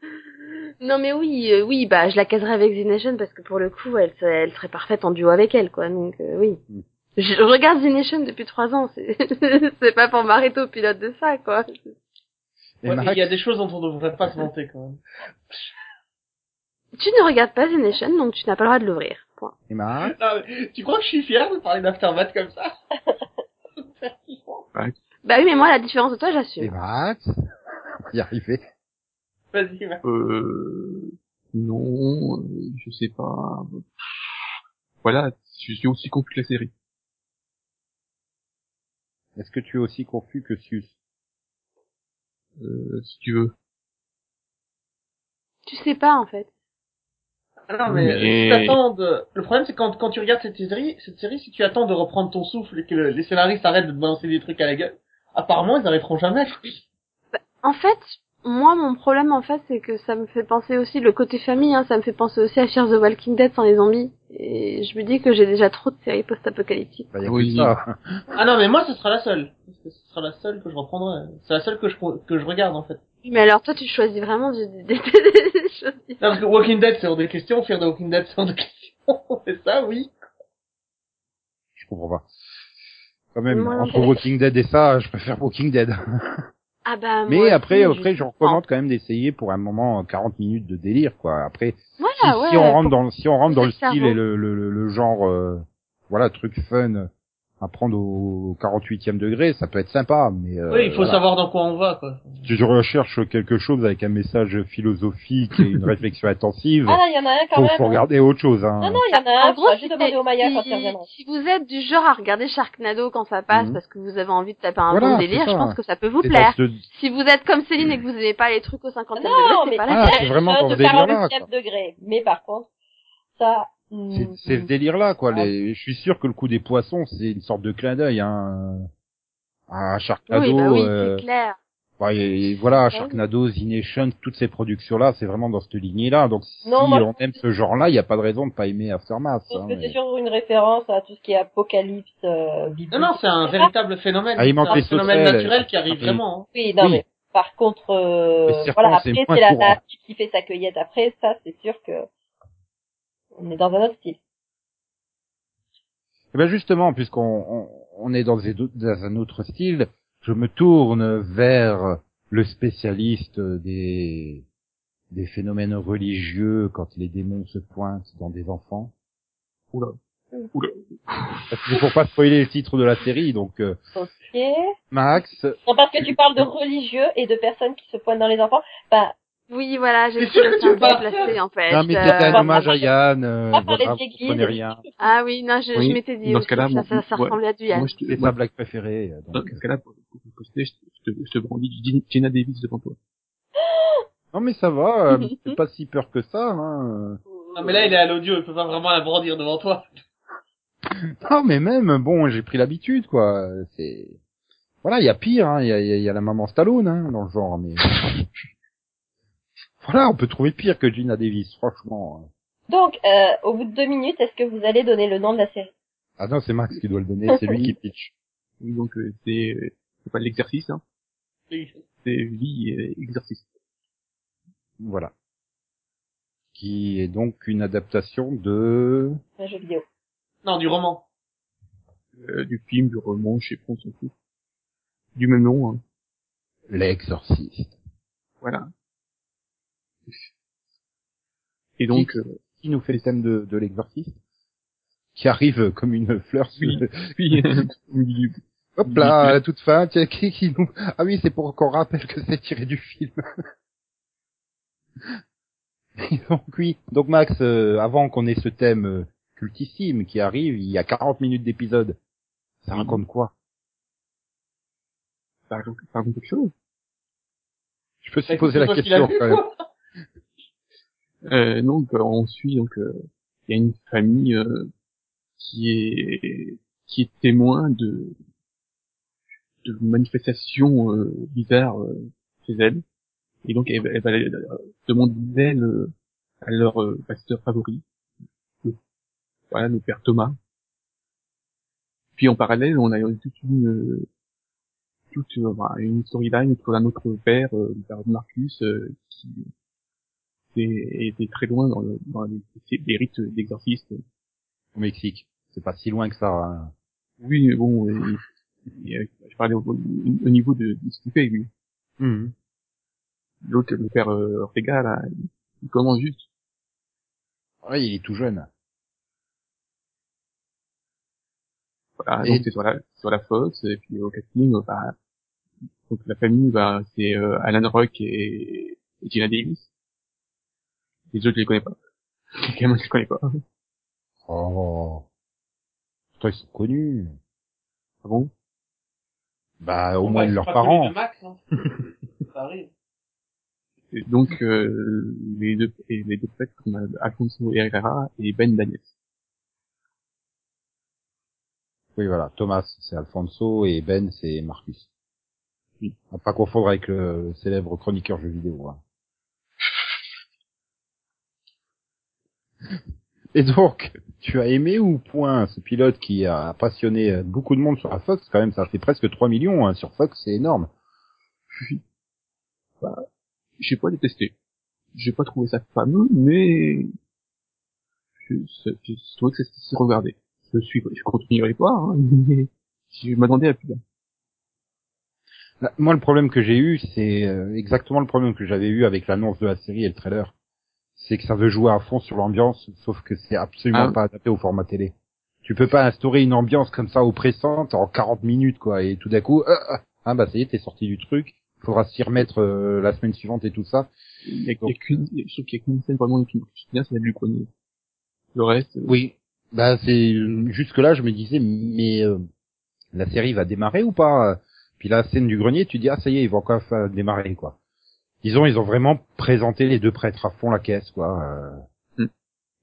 Non mais oui, euh, oui, bah je la caserais avec The Nation parce que pour le coup, elle, elle serait parfaite en duo avec elle, quoi. Donc euh, oui. Mm. Je, regarde The Nation depuis trois ans. C'est c'est pas pour m'arrêter au pilote de ça, quoi. Et Ouais, Il y a des choses dont on ne devrait pas se vanter quand même. Tu ne regardes pas The Nation, donc tu n'as pas le droit de l'ouvrir. Point. et Non, mais tu crois que je suis fier de parler d'Aftermath comme ça? Bah oui, mais moi, la différence de toi, et j'assume. Max, on va y arriver. Vas-y, Max. Euh, non, euh, je sais pas. Voilà, je suis aussi confus que la série. Est-ce que tu es aussi confus que Sus Euh, si tu veux. Tu sais pas, en fait. Ah non, mais, Mais- si t'attends de... Le problème, c'est quand, quand tu regardes cette série, cette série, si tu attends de reprendre ton souffle et que le- les scénaristes arrêtent de te balancer des trucs à la gueule, apparemment, ils arriveront jamais. En fait, moi, mon problème, en fait, c'est que ça me fait penser aussi, le côté famille, hein, ça me fait penser aussi à Fear the Walking Dead sans les zombies. Et je me dis que j'ai déjà trop de séries post-apocalyptiques. Bah, Oui. Ah non, mais moi, ce sera la seule. Parce que ce sera la seule que je reprendrai. C'est la seule que je, que je regarde, en fait. Mais alors, toi, tu choisis vraiment des, des, des- des choses Non, parce que Walking Dead, c'est hors des questions. Fear de Walking Dead, c'est hors de questions. c'est ça, oui. Je comprends pas. Quand même, Moi entre. Walking Dead et ça, je préfère Walking Dead. Ah bah, Mais après, je après, je recommande quand même d'essayer pour un moment 40 minutes de délire, quoi. Après, si, Voilà, ouais. si on rentre dans, si on rentre dans le style et le, le, le, le genre, euh, voilà, truc fun à prendre au 48e degré, ça peut être sympa, mais euh, oui, il faut voilà. savoir dans quoi on va, quoi. Si je recherche quelque chose avec un message philosophique et une réflexion intensive, Ah, il y en a un quand faut, même. faut hein. regarder autre chose, hein. Non, non, il y en a un. En gros, je vais si, juste demander au Maya quand il si, reviendra. si vous êtes du genre à regarder Sharknado quand ça passe Mhm. parce que vous avez envie de taper un Voilà, bon c'est délire, ça. je pense que ça peut vous C'est plaire. Si vous êtes comme Céline et que vous n'aimez pas les trucs au 50e Non, degré, mais c'est pas Ah, la c'est peine. vraiment dans de ce délire-là, 48e quoi. degré. Mais par contre, ça... C'est hmm, c'est ce délire-là, quoi. Ah. Les, je suis sûr que le coup des poissons, c'est une sorte de clin d'œil, hein. À Sharknado, Oui, bah oui, euh, c'est clair. bah, et, et voilà, oui. Sharknado, The Nation, toutes ces productions-là, c'est vraiment dans cette lignée-là. Donc, si Non, moi, on aime ce genre-là, il n'y a pas de raison de pas aimer Aftermath. Pense hein, que mais- c'est surtout une référence à tout ce qui est apocalypse, euh. Non, non, c'est un véritable phénomène. Alimente C'est un phénomène naturel qui arrive attraper. vraiment. hein. Oui, non, Oui. mais par contre, euh, voilà, c'est après, c'est la nature qui fait sa cueillette. Après, ça, c'est sûr que on est dans un autre style. Eh ben justement, puisqu'on on, on est dans, un autre style, je me tourne vers le spécialiste des, des phénomènes religieux quand les démons se pointent dans des enfants. Oula. Oula. Parce que C'est pour pas spoiler le titre de la série, donc euh, Ok. Max, Non, parce que tu parles de religieux et de personnes qui se pointent dans les enfants. Bah, Oui, voilà, j'ai sûr que tu veux pas placé en fait. non mais Euh, c'était un bah, hommage à Yann, euh, voilà, vous comprenez rien. Ah oui, non, je, Oui, je m'étais dit dans aussi ce cas-là, ça, ça, ça ressemblait à du Yann. C'est sa blague préférée. euh, dans ce cas-là, pour, pour, pour poster, je, te- je te, brandis du Jenna Davis devant toi. Non mais ça va, euh, c'est pas si peur que ça. Hein. Non, mais là, il est à l'audio, il peut pas vraiment la brandir devant toi. Non mais même, bon, j'ai pris l'habitude quoi. C'est voilà, il y a pire, hein. il y, a, y a la maman Stallone hein, dans le genre, mais voilà, on peut trouver pire que Gina Davis, franchement. donc, euh, au bout de deux minutes, est-ce que vous allez donner le nom de la série? Ah non, c'est Max qui doit le donner, c'est lui qui pitch. Donc, euh, c'est, euh, c'est pas de l'exercice, hein. C'est vie euh, exercice. Voilà. Qui est donc une adaptation de... Un jeu vidéo. Non, du roman. Euh, du film, du roman, je sais pas, on s'en fout. Du même nom, hein. L'exorciste. Voilà. Et donc, Qui- euh, Qui nous fait le thème de, de l'exorciste Qui arrive comme une fleur sur Oui. milieu, Hop là, à la toute fin, tiens, qui, qui nous... Ah oui, c'est pour qu'on rappelle que c'est tiré du film. Et donc oui, donc Max, euh, avant qu'on ait ce thème euh, cultissime qui arrive, il y a 40 minutes d'épisode. Ça Oui. raconte quoi? Ça raconte, ça raconte quelque chose. Je peux Bah, se poser la question quand même. Euh, donc euh, on suit donc euh, il y a une famille euh, qui est qui est témoin de de manifestations euh, bizarres chez elle. Et donc elle, elle va demander à leur pasteur favori. Voilà le père Thomas. Puis en parallèle on a toute une toute bah, une storyline sur un autre père le père Marcus qui était, était très loin dans, le, dans les, les rites d'exorcisme Au Mexique. C'est pas si loin que ça. hein. Oui, mais bon, euh, il- il- je parlais au, au niveau de, de ce qu'il fait, lui. Mhm. L'autre, le père euh, Ortega, là, il commence juste. Ouais, il est tout jeune. Voilà, Et- donc c'est sur la, sur la Fox, et puis au casting, euh, bah, donc la famille, bah, c'est euh, Alan Rock et, et Gina Davis. Les autres, je les connais pas. Les gamins, je les connais pas. Oh. Putain, ils sont connus. Ah bon? Bah, au Bon, moins bah, leurs parents. Max, hein. Ça arrive. Et Donc, euh, les deux, et les deux prêtres, on a Alfonso Herrera et Ben Daniels. Oui, voilà. Thomas, c'est Alfonso et Ben, c'est Marcus. Oui. À pas confondre avec le célèbre chroniqueur jeux vidéo. hein. Et donc, tu as aimé ou point ce pilote qui a passionné euh, beaucoup de monde sur la Fox? Quand même, ça fait presque 3 millions hein, sur Fox, c'est énorme. J'ai pas détesté. J'ai pas trouvé ça fameux, mais je trouvais que c'était si regardé. Je suis, je continuerai pas, hein, mais je m'attendais à plus. là. Là, Moi, le problème que j'ai eu, c'est euh, exactement le problème que j'avais eu avec l'annonce de la série et le trailer. C'est que ça veut jouer à fond sur l'ambiance, sauf que c'est absolument Ah. pas adapté au format télé. Tu peux pas instaurer une ambiance comme ça oppressante en 40 minutes, quoi, et tout d'un coup, euh, euh, ah bah ça y est, t'es sorti du truc, faudra s'y remettre euh, la semaine suivante et tout ça. Il y a, Donc- il y a qu'une, je trouve qu'il y a qu'une scène vraiment qui bien, c'est celle du grenier. Le reste, euh, Oui. Bah c'est jusque là, je me disais, mais euh, la série va démarrer ou pas? Puis la scène du grenier, tu dis ah ça y est, ils vont encore faire démarrer quoi. Disons, ils ont vraiment présenté les deux prêtres à fond la caisse quoi. euh, Hmm.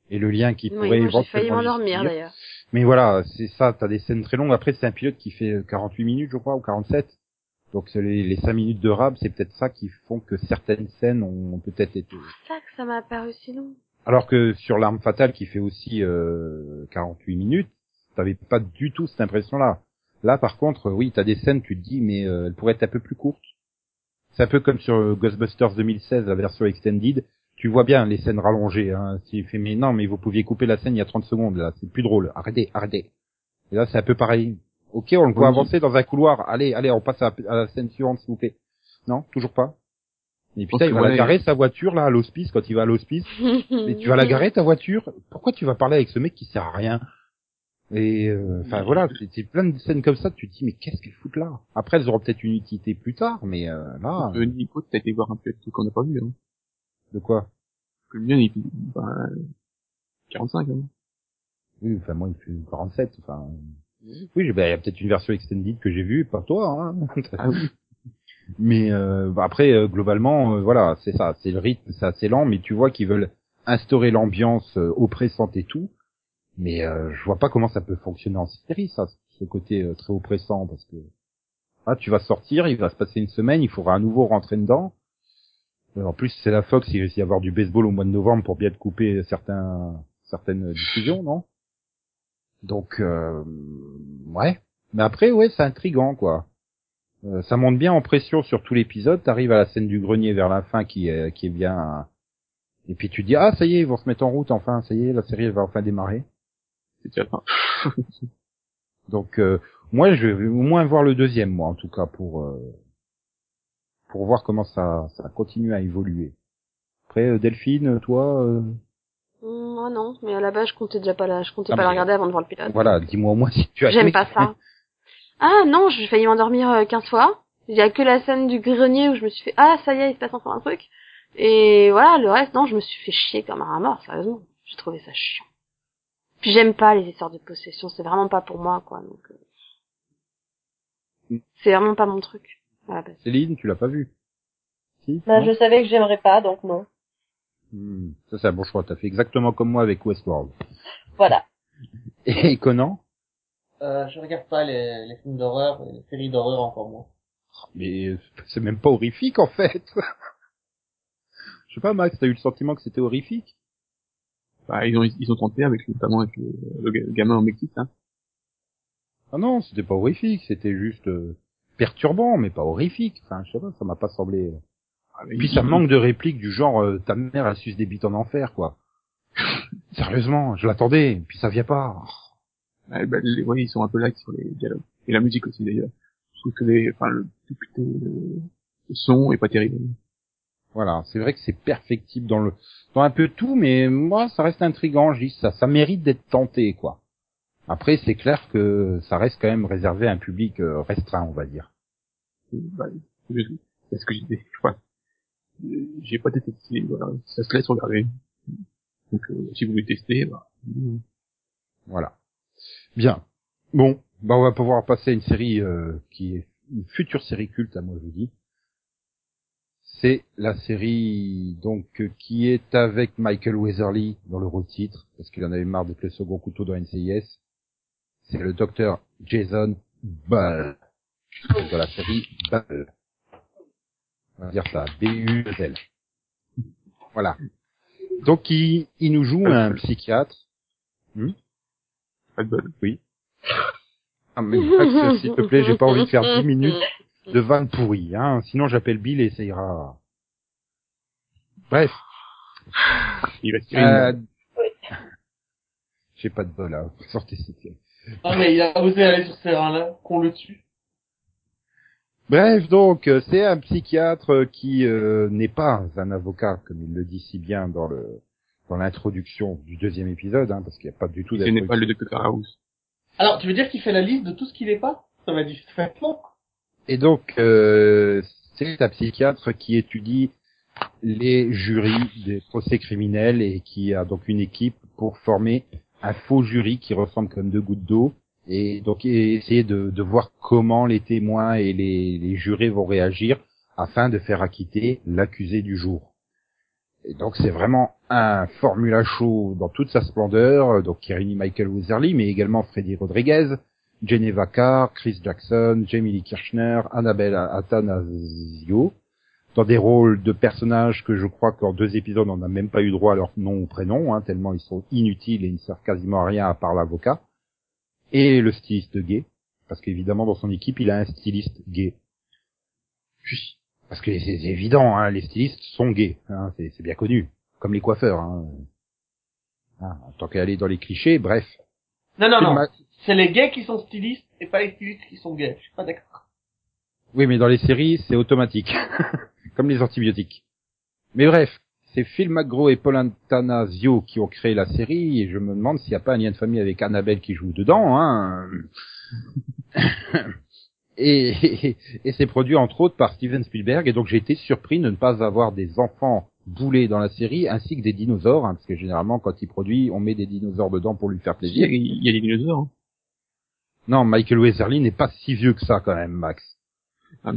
Et le lien qui Oui, pourrait moi, j'ai failli m'endormir d'ailleurs. Mais voilà, c'est ça, t'as des scènes très longues. Après, c'est un pilote qui fait 48 minutes, je crois, ou 47. Donc c'est les, les 5 minutes de rab, c'est peut-être ça qui font que certaines scènes ont peut-être été... C'est ça que ça m'a paru si long. Alors que sur l'arme fatale qui fait aussi euh, 48 minutes, t'avais pas du tout cette impression-là. Là, par contre, oui, t'as des scènes, tu te dis, mais euh, elles pourraient être un peu plus courtes. C'est un peu comme sur euh, Ghostbusters 2016, la version extended. Tu vois bien les scènes rallongées. Hein. Tu fais, mais non, mais vous pouviez couper la scène il y a 30 secondes, là. C'est plus drôle. Arrêtez, arrêtez. Et là, c'est un peu pareil. Ok, on le voit Oui. avancer dans un couloir. Allez, allez, on passe à, à la scène suivante, s'il vous plaît. Non, toujours pas. Et putain, il va la garer sa voiture là à l'hospice quand il va à l'hospice. Mais tu vas la garer ta voiture Pourquoi tu vas parler avec ce mec qui sert à rien? Et euh, enfin voilà, c'est plein de scènes comme ça. Tu te dis mais qu'est-ce qu'elles foutent là? Après elles auront peut-être une utilité plus tard, mais euh, là, euh, Nico, t'as été voir un peu truc qu'on n'a pas vu, hein. de quoi? Le mien, il, ben, 45, hein. Oui, enfin moi il fait 47. Enfin oui, ben, il y a peut-être une version extended que j'ai vue, pas toi. Hein. Ah oui. Mais euh, bah, après, euh, globalement, euh, voilà, c'est ça, c'est le rythme, c'est assez lent, mais tu vois qu'ils veulent instaurer l'ambiance euh, oppressante et tout. Mais euh, je vois pas comment ça peut fonctionner en série, ça, ce côté euh, très oppressant, parce que ah, tu vas sortir, il va se passer une semaine, il faudra à nouveau rentrer dedans. En plus, c'est la Fox, il risque d'y avoir du baseball au mois de novembre pour bien te couper certains, certaines diffusions, non? Donc, euh, ouais. Mais après, ouais, c'est intrigant, quoi. Euh, ça monte bien en pression sur tout l'épisode. T'arrives à la scène du grenier vers la fin qui est, qui est bien. Et puis tu dis ah ça y est ils vont se mettre en route enfin ça y est la série elle va enfin démarrer. C'est déjà pas. Donc euh, moi je vais au moins voir le deuxième moi en tout cas pour euh, pour voir comment ça ça continue à évoluer. Après euh, Delphine toi euh, Hum, Moi non, mais à la base je comptais déjà pas la, je comptais Ah, pas la regarder avant de voir le pilote. voilà dis-moi au moins si tu as J'aime pas ça. Ah non, j'ai failli m'endormir euh, 15 fois. Il y a que la scène du grenier où je me suis fait ah ça y est, il se passe encore un truc. Et voilà, le reste non, je me suis fait chier comme un rat mort, sérieusement. J'ai trouvé ça chiant. Puis j'aime pas les histoires de possession, c'est vraiment pas pour moi quoi. Donc euh, Mm. c'est vraiment pas mon truc. à la base. Céline tu l'as pas vu Si Bah, non je savais que j'aimerais pas, donc non. Hmm, Ça c'est un bon choix. T'as fait exactement comme moi avec Westworld. Voilà. Et Conan? Euh, je regarde pas les, les films d'horreur, et les séries d'horreur encore moins. Mais c'est même pas horrifique en fait. Je sais pas Max, t'as eu le sentiment que c'était horrifique? Bah, ils ont ils ont tenté avec notamment avec le, le ga- le gamin au Mexique hein. Ah non, c'était pas horrifique, c'était juste euh, perturbant, mais pas horrifique. Enfin, je sais pas, ça m'a pas semblé. euh. Ah, Puis ça manque de répliques du genre euh, ta mère a suce des bites en enfer quoi. Sérieusement, je l'attendais, puis ça vient pas. Ouais, bah, les, ouais, ils sont un peu là sur les dialogues. Et la musique aussi d'ailleurs. Je trouve que les, enfin, le, le, le son est pas terrible. Voilà, c'est vrai que c'est perfectible dans le dans un peu tout, mais moi ça reste intrigant. Je dis ça, ça mérite d'être tenté quoi. Après, c'est clair que ça reste quand même réservé à un public euh, restreint, on va dire. Bah, c'est ce que j'ai dit. Euh, J'ai pas détesté, voilà. Ça se laisse regarder. Donc, euh, si vous voulez tester, bah, euh, Voilà. Bien. Bon, bah on va pouvoir passer à une série euh, qui est une future série culte, à moi je vous dis. C'est la série donc qui est avec Michael Weatherly dans le rôle titre, parce qu'il en avait marre d'être le second couteau dans NCIS. C'est le docteur Jason Ball de la série Ball. On va dire ça, B-U-L. Voilà. Donc il, il nous joue un psychiatre. pas de bol. Ah, mais Max, s'il te plaît, j'ai pas envie de faire 10 minutes de vannes pourries, hein. Sinon, j'appelle Bill et ça ira. Bref. Il va se tirer Euh... une- J'ai pas de bol, hein. Sortez cette Ah mais il a osé aller sur ce terrain-là, qu'on le tue. Bref, donc, euh, c'est un psychiatre euh, qui euh, n'est pas un avocat, comme il le dit si bien dans le dans l'introduction du deuxième épisode, hein, parce qu'il n'y a pas du tout Ce n'est pas le Dr. House. Alors, tu veux dire qu'il fait la liste de tout ce qu'il est pas? Ça va discrètement. Et donc, euh, c'est un psychiatre qui étudie les jurys des procès criminels et qui a donc une équipe pour former un faux jury qui ressemble comme deux gouttes d'eau et donc essayer de, de voir comment les témoins et les, les jurés vont réagir afin de faire acquitter l'accusé du jour. Et donc c'est vraiment un formula show dans toute sa splendeur, donc qui réunit Michael Weatherly, mais également Freddy Rodriguez, Geneva Carr, Chris Jackson, Jamie Lee Kirchner, Annabelle Atanasio, dans des rôles de personnages que je crois qu'en deux épisodes on n'a même pas eu droit à leur nom ou prénom, hein, tellement ils sont inutiles et ils ne servent quasiment à rien à part l'avocat, et le styliste gay, parce qu'évidemment dans son équipe il a un styliste gay. Puis, parce que c'est évident, hein, les stylistes sont gays, hein, c'est c'est bien connu, comme les coiffeurs. Hein. Ah, tant qu'à aller dans les clichés, bref. Non, non, non. C'est les gays qui sont stylistes et pas les stylistes qui sont gays. Je suis pas d'accord. Oui, mais dans les séries, c'est automatique. Comme les antibiotiques. Mais bref, c'est Phil McGraw et Paul Antanasio qui ont créé la série, et je me demande s'il n'y a pas un lien de famille avec Annabelle qui joue dedans, hein. et, et, et c'est produit entre autres par Steven Spielberg, et donc j'ai été surpris de ne pas avoir des enfants boulés dans la série, ainsi que des dinosaures, hein, parce que généralement quand il produit, on met des dinosaures dedans pour lui faire plaisir. il y a des dinosaures. hein. Non, Michael Weatherly n'est pas si vieux que ça quand même, Max. Ah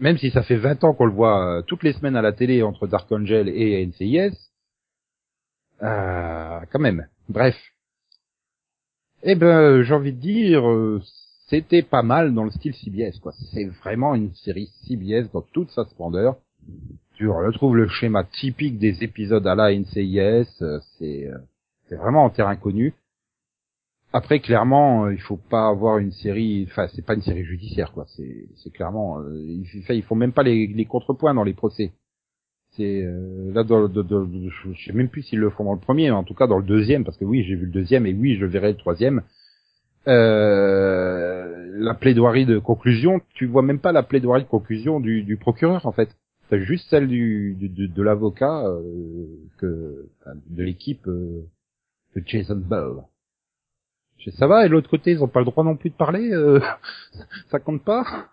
même si ça fait 20 ans qu'on le voit euh, toutes les semaines à la télé entre Dark Angel et NCIS, euh, quand même. Bref. Eh ben, j'ai envie de dire, euh, c'était pas mal dans le style CBS, quoi. C'est vraiment une série CBS dans toute sa splendeur. Tu retrouves le schéma typique des épisodes à la NCIS, euh, c'est euh, c'est vraiment en terrain connu. Après, clairement, euh, il faut pas avoir une série. Enfin, c'est pas une série judiciaire, quoi. C'est, c'est clairement. euh, ils font même pas les, les contrepoints dans les procès. C'est euh, là, dans, dans- je sais même plus s'ils le font dans le premier, mais en tout cas dans le deuxième, parce que oui, j'ai vu le deuxième et oui, je verrai le troisième. Euh, la plaidoirie de conclusion, tu vois même pas la plaidoirie de conclusion du, du procureur, en fait. T'as juste celle du, du- de, de l'avocat euh, que de l'équipe euh, de Jason Bell. Ça va, et l'autre côté, ils ont pas le droit non plus de parler, euh, ça compte pas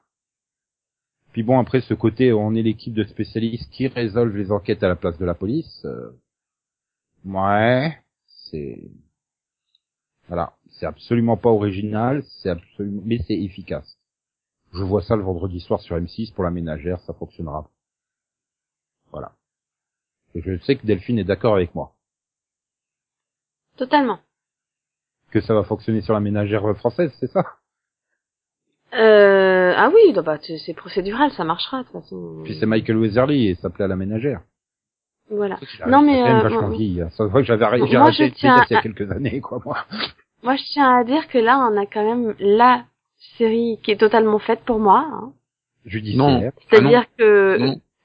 Puis bon, après ce côté, on est l'équipe de spécialistes qui résolvent les enquêtes à la place de la police. euh, ouais, c'est... Voilà, c'est absolument pas original, c'est absolument... mais c'est efficace. Je vois ça le vendredi soir sur M6 pour la ménagère, ça fonctionnera. Voilà. Je sais que Delphine est d'accord avec moi. Totalement. Que ça va fonctionner sur la ménagère française, c'est ça? Euh, ah oui, bah, c'est procédural, ça marchera, de toute façon. Puis c'est Michael Weatherly et il s'appelait à la ménagère. Voilà. Non, mais, euh, vachement moi- vieilli, hein. Ça se voit que j'avais arrêté, j'ai il y a à- quelques années, quoi, moi. Moi, je tiens à dire que là, on a quand même la série qui est totalement faite pour moi. hein. Judiciaire. C'est-à-dire que,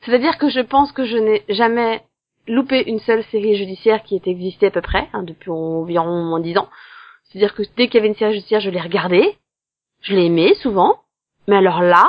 c'est-à-dire que je pense que je n'ai jamais loupé une seule série judiciaire qui ait existé à peu près, hein, depuis environ moins dix ans. C'est-à-dire que dès qu'il y avait une série judiciaire, je l'ai regardée. Je l'ai aimée, souvent. Mais alors là,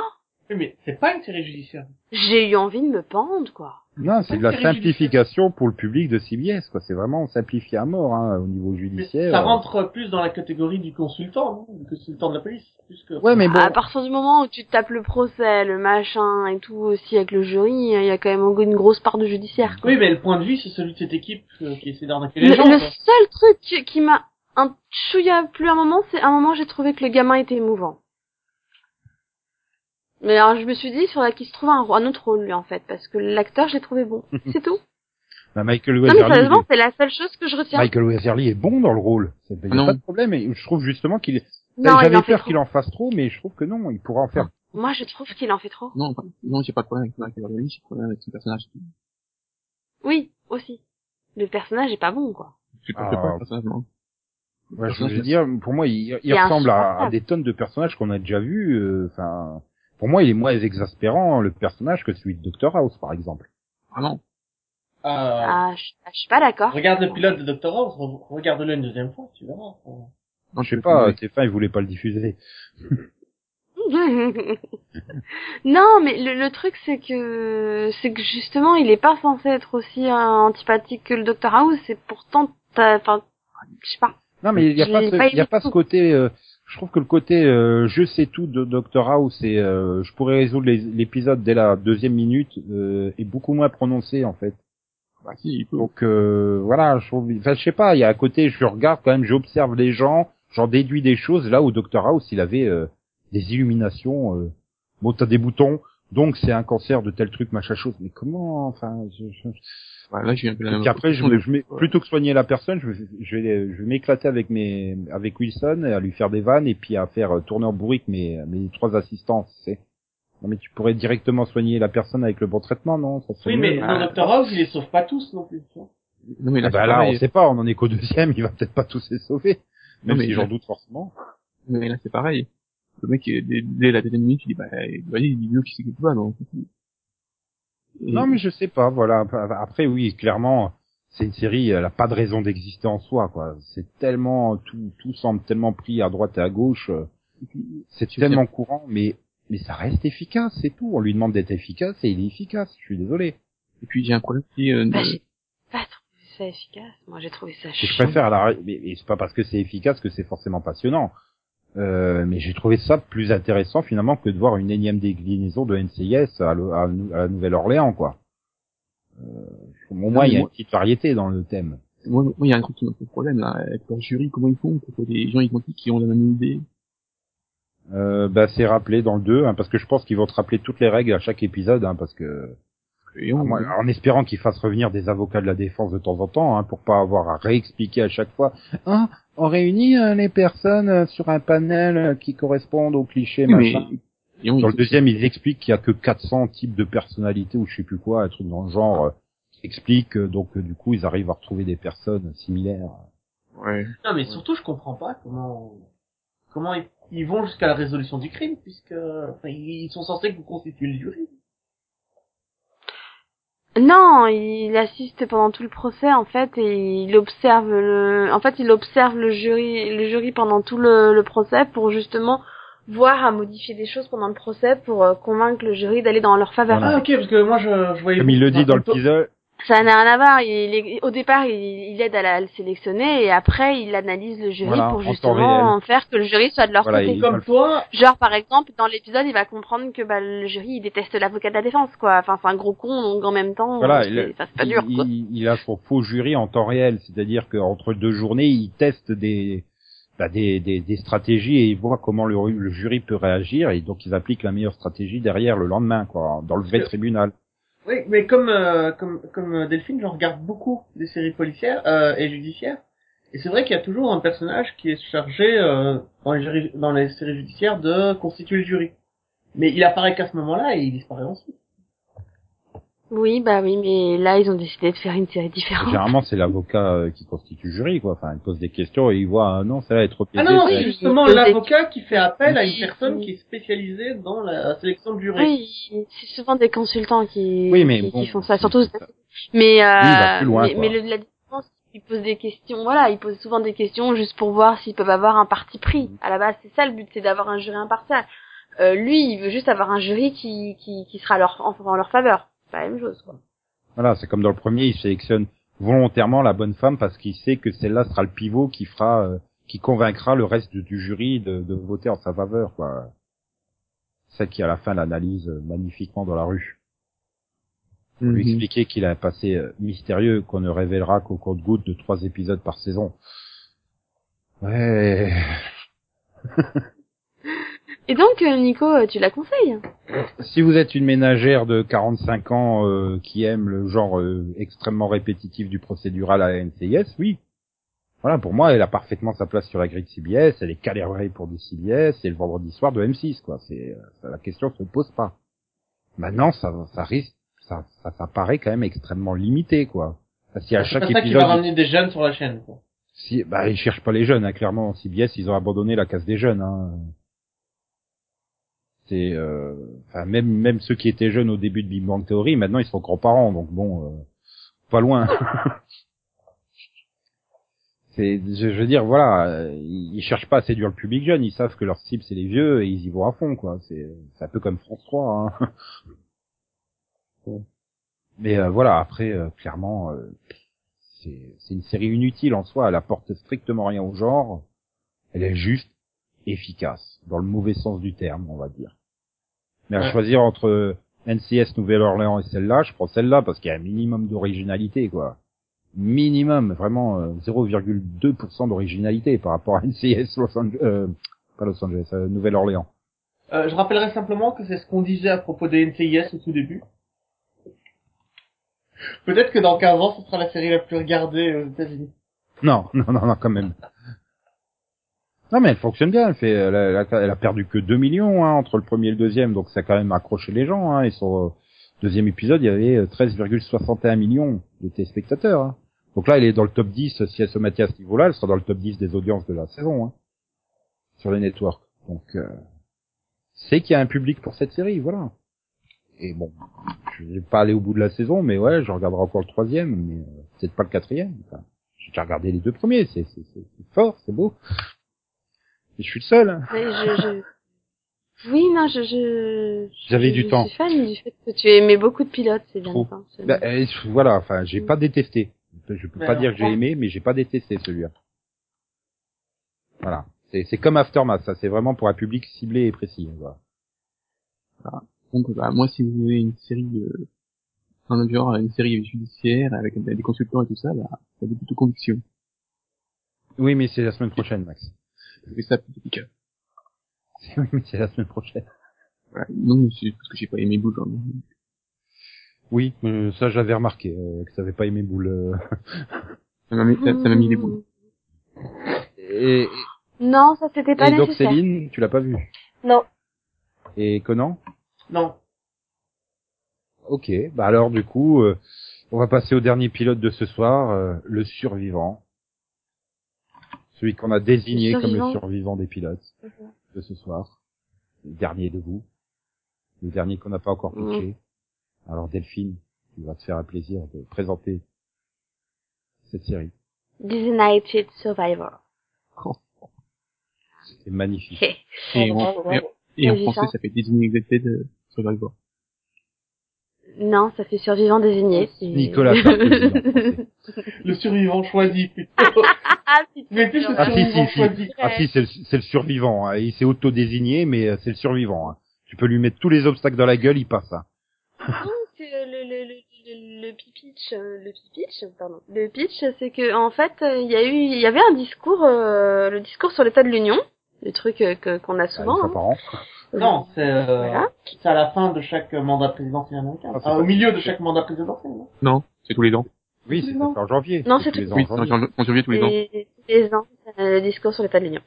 Oui, mais c'est pas une série judiciaire. j'ai eu envie de me pendre, quoi. Non, c'est de la simplification pour le public de CBS, quoi. C'est vraiment simplifié à mort, hein, au niveau Mais judiciaire. ça rentre plus dans la catégorie du consultant, non? Du consultant de la police. Plus que... Ouais, mais bon. À partir du moment où tu tapes le procès, le machin et tout aussi avec le jury, il y a quand même une grosse part de judiciaire. quoi. Oui, mais le point de vue, c'est celui de cette équipe euh, qui essaie d'arnaquer Le, les gens. le quoi. seul truc qui- qui m'a un chouïa plu à un moment, c'est à un moment j'ai trouvé que le gamin était émouvant. Mais alors je me suis dit, il faudrait qu'il se trouve un, un autre rôle lui en fait, parce que l'acteur je l'ai trouvé bon. C'est tout. Bah, Michael Non mais Weatherly, sérieusement, c'est la seule chose que je retiens. Michael Weatherly est bon dans le rôle. Il n'y a Non. pas de problème. Et je trouve justement qu'il est... non, il J'avais en fait peur qu'il en fasse trop, mais je trouve que non, il pourra en faire. Moi je trouve qu'il en fait trop. Non, pas- non, j'ai pas de problème avec Michael Weatherly, j'ai pas de problème avec son personnage. Oui, aussi. Le personnage est pas bon quoi. Je Ah. pas le personnage, non. Ouais, je veux dire, pour moi, il, ressemble à, des tonnes de personnages qu'on a déjà vus. euh, Enfin, pour moi, il est moins exaspérant le personnage que celui de Dr House, par exemple. Ah non. Euh, Ah, je, je suis pas d'accord. Regarde le pilote de Dr. House, re- regarde-le une deuxième fois, tu verras. Non, Je sais pas, TF1, il voulait pas le diffuser. non, mais le, le truc c'est que c'est que justement il est pas censé être aussi euh, antipathique que le Dr House et pourtant t'as- enfin je sais pas. Non, mais il y a pas, ce, y a pas ce côté. euh, je trouve que le côté euh, je sais tout de Dr House et euh, je pourrais résoudre l'épisode dès la deuxième minute euh, est beaucoup moins prononcé en fait. Bah si, il peut. Donc euh, voilà, je trouve, enfin je sais pas, il y a à côté, je regarde quand même, j'observe les gens, j'en déduis des choses. Là où Dr House, il avait euh, des illuminations. Euh, bon, t'as des boutons, donc c'est un cancer de tel truc, machin chose. Mais comment, enfin, je, je- Bah, là, j'ai un après, je, je mets- plutôt que soigner la personne, je, vais- je vais, je vais m'éclater avec mes, avec Wilson, et à lui faire des vannes et puis à faire euh, tourner en bourrique mes, mes trois assistants. C'est. Non mais tu pourrais directement soigner la personne avec le bon traitement, non? Ça Oui, mieux. mais dans Dr. House, il les sauve pas tous non plus. Non, mais là, Ah bah c'est là, on pareil. sait pas, on en est qu'au deuxième, il va peut-être pas tous les sauver. Même Non, mais si là- j'en doute forcément. Mais là, c'est pareil. Le mec, euh, dès, dès la deuxième minute, il dit, bah, vas-y, dis-le qui c'est qui te va, non? Et- Non mais je sais pas, voilà. Après oui, clairement, c'est une série, elle a pas de raison d'exister en soi, quoi. C'est tellement, tout, tout semble tellement pris à droite et à gauche. euh, C'est tellement courant, mais, mais ça reste efficace, c'est tout. On lui demande d'être efficace et il est efficace. Je suis désolé. Et puis, j'ai un problème aussi, euh, Bah, de- pas trouvé ça efficace. Moi j'ai trouvé ça Et je chiant. préfère la, mais, mais c'est pas parce que c'est efficace que c'est forcément passionnant. Euh, mais j'ai trouvé ça plus intéressant finalement que de voir une énième déclinaison de NCIS à, le- à, à la Nouvelle-Orléans, quoi. Euh, au moins, il y a une petite variété dans le thème. moi, moi, il y a un truc qui me pose problème, là, avec leur jury, comment ils font pour des gens identiques qui ont la même idée? Euh, bah, c'est rappelé dans le 2, hein, parce que je pense qu'ils vont te rappeler toutes les règles à chaque épisode, hein, parce que on, moi, en espérant qu'ils fassent revenir des avocats de la défense de temps en temps, hein, pour pas avoir à réexpliquer à chaque fois. Ah, on réunit euh, les personnes euh, sur un panel euh, qui correspondent aux clichés, Oui, mais, machin. et on, Dans le deuxième, ils expliquent qu'il y a que 400 types de personnalités ou je sais plus quoi, un truc dans le genre. euh, qui explique euh, donc euh, du coup ils arrivent à retrouver des personnes similaires. ouais. Non, mais surtout, je comprends pas comment, comment ils, ils vont jusqu'à la résolution du crime, puisque, enfin, ils sont censés vous constituer le jury. Non, il assiste pendant tout le procès en fait et il observe le en fait il observe le jury le jury pendant tout le, le procès pour justement voir à modifier des choses pendant le procès pour euh, convaincre le jury d'aller dans leur faveur. Voilà. Ah, ok, parce que moi, je, je voyais... Comme il le dit dans le teaser, Ça n'a rien à voir. Il, est- au départ, il, il aide à, la, le sélectionner et après, il analyse le jury Voilà, pour justement faire que le jury soit de leur Voilà, côté. il- Comme toi, Genre, par exemple, dans l'épisode, il va comprendre que bah, le jury, il déteste l'avocat de la défense, quoi. Enfin, c'est un gros con, donc en même temps, Voilà, il- ça c'est pas il, dur, quoi. il- il a son faux jury en temps réel, c'est-à-dire qu'entre deux journées, il teste des, bah, des, des, des stratégies et il voit comment le, le jury peut réagir et donc ils appliquent la meilleure stratégie derrière le lendemain, quoi, dans le vrai que- tribunal. Oui, mais comme euh, comme comme euh, Delphine, je regarde beaucoup des séries policières euh, et judiciaires. Et c'est vrai qu'il y a toujours un personnage qui est chargé euh, dans, les dans les séries judiciaires de constituer le jury. Mais il apparaît qu'à ce moment-là et il disparaît ensuite. Oui, bah oui, mais là, ils ont décidé de faire une série différente. Généralement, c'est l'avocat euh, qui constitue le jury, quoi. Enfin, il pose des questions et il voit, ah, non, ça va être Ah non, non, ça- c'est oui. justement Oui. l'avocat qui fait appel à une Oui. personne qui est spécialisée dans la sélection de jury. Oui, c'est souvent des consultants qui, Oui, mais qui, bon, qui font ça, surtout. ça. Mais, euh, il va plus loin, mais, le, la différence, ils posent des questions. Voilà, ils posent souvent des questions juste pour voir s'ils peuvent avoir un parti pris. Mhm. À la base, c'est ça le but, c'est d'avoir un jury impartial. Euh, lui, il veut juste avoir un jury qui, qui, qui sera leur, en, en leur faveur. C'est pas la même chose, quoi. Voilà, c'est comme dans le premier, il sélectionne volontairement la bonne femme parce qu'il sait que celle-là sera le pivot qui fera, euh, qui convaincra le reste du, jury de, de voter en sa faveur, quoi. Celle qui à la fin l'analyse euh, magnifiquement dans la rue. Pour lui Mhm. expliquer qu'il a un passé euh, mystérieux qu'on ne révélera qu'au compte-goutte de trois épisodes par saison. Ouais. Et donc, euh, Nico, euh, tu la conseilles Si vous êtes une ménagère de 45 ans euh, qui aime le genre euh, extrêmement répétitif du procédural à la NCIS, oui. Voilà, pour moi, elle a parfaitement sa place sur la grille de CBS, elle est calibrée pour du CBS, et le vendredi soir de M6, quoi. C'est euh, la question se pose pas. Maintenant, ça, ça risque, ça, ça, ça paraît quand même extrêmement limité, quoi. Qu'à C'est chaque pas ça qui épisode, va ramener des jeunes sur la chaîne. Quoi. si, bah, ils cherchent pas les jeunes, hein, clairement. CBS, ils ont abandonné la case des jeunes. Hein. C'est, euh, même même ceux qui étaient jeunes au début de Big Bang Theory, maintenant ils sont grands-parents, donc bon, euh, pas loin. c'est, je, je veux dire, voilà, ils, cherchent pas à séduire le public jeune, ils savent que leur cible c'est les vieux et ils y vont à fond, quoi. C'est, un peu comme France 3. Hein. Mais euh, voilà, après, euh, clairement. euh, c'est une série inutile en soi, elle apporte strictement rien au genre, elle est juste efficace, dans le mauvais sens du terme, on va dire. Mais à Ouais. choisir entre NCS Nouvelle-Orléans et celle-là, je prends celle-là parce qu'il y a un minimum d'originalité, quoi. Minimum, vraiment euh, 0,2% d'originalité par rapport à NCS Los Angeles, euh, pas Los Angeles, euh, Nouvelle-Orléans. Euh, je rappellerai simplement que c'est ce qu'on disait à propos des NCIS au tout début. Peut-être que dans 15 ans, ce sera la série la plus regardée aux États-Unis. Non, non, non, non, quand même. Non, mais elle fonctionne bien. Elle fait, elle a, elle a- perdu que 2 millions hein, entre le premier et le deuxième, donc ça a quand même accroché les gens. Hein, et sur le deuxième épisode, il y avait euh, 13,61 millions de téléspectateurs. Hein. Donc là, elle est dans le top 10. Si elle se mettait à ce niveau-là, elle sera dans le top 10 des audiences de la saison hein, sur les networks. Donc, euh, c'est qu'il y a un public pour cette série, voilà. Et bon, je vais pas aller au bout de la saison, mais ouais, je regarderai encore le troisième, mais euh, peut-être pas le quatrième. Enfin, j'ai déjà regardé les deux premiers, c'est fort, c'est beau. Et je suis le seul. hein. Mais je, je... Oui, non, je, je... J'avais je- du je temps. suis fan du fait que tu aimais beaucoup de pilotes, c'est bien Trop. ça. c'est Bah, euh, voilà, enfin, j'ai pas détesté. Je peux Mais pas alors, dire que j'ai aimé, mais j'ai pas détesté celui-là. Voilà. C'est c'est comme Aftermath, ça. C'est vraiment pour un public ciblé et précis. Voilà. Donc, bah, moi, si vous avez une série, euh, un genre, une série judiciaire avec des consultants et tout ça, bah, ça a des plutôt convictions. Oui, mais c'est la semaine prochaine, Max. Et ça, plutôt efficace. Oui, mais c'est la semaine prochaine. Voilà. Non, c'est parce que j'ai pas aimé Bull, genre. Oui, euh, ça j'avais remarqué euh, que ça avait pas aimé Boule. euh. Ça m'a mis, ça, ça m'a mis les boules. Et, Non, ça c'était pas et donc nécessaire. Céline, tu l'as pas vu. Non. Et Conan? Non. Ok, bah alors du coup, euh, on va passer au dernier pilote de ce soir, euh, le survivant. Celui qu'on a désigné Le comme le survivant. des pilotes de ce soir. Le dernier de vous. Le dernier qu'on n'a pas encore Mhm. pitché. Alors Delphine, tu vas te faire un plaisir de présenter cette série. Designated Survivor. C'est magnifique. Et, en, et, et français, ça. ça fait Designated euh, Survivor. Non, ça fait survivant désigné. Nicolas Sarkozy. Le survivant choisi, ah, Mais plus le. Ah si, survivant si, si. choisi. Ah si, c'est le, survivant. hein. Il s'est auto-désigné, mais euh, c'est le survivant. hein. Tu peux lui mettre tous les obstacles dans la gueule, il passe. hein. Donc, euh, le, le, le, le, le pitch, euh, le pitch, pardon. Le pitch, c'est que en fait, il y a eu, il y avait un discours, euh, le discours sur l'état de l'Union, le truc euh, que qu'on a Ah, souvent. Hein. Non, c'est euh, Voilà. c'est à la fin de chaque mandat présidentiel américain. Ah, au milieu de chaque mandat présidentiel. non? Non, c'est tous les ans. Oui, c'est en janvier. Non, c'est tous les ans Oui, en c'est janvier. en en janvier tous les ans. Tous les ans, euh, le discours sur l'état de l'Union.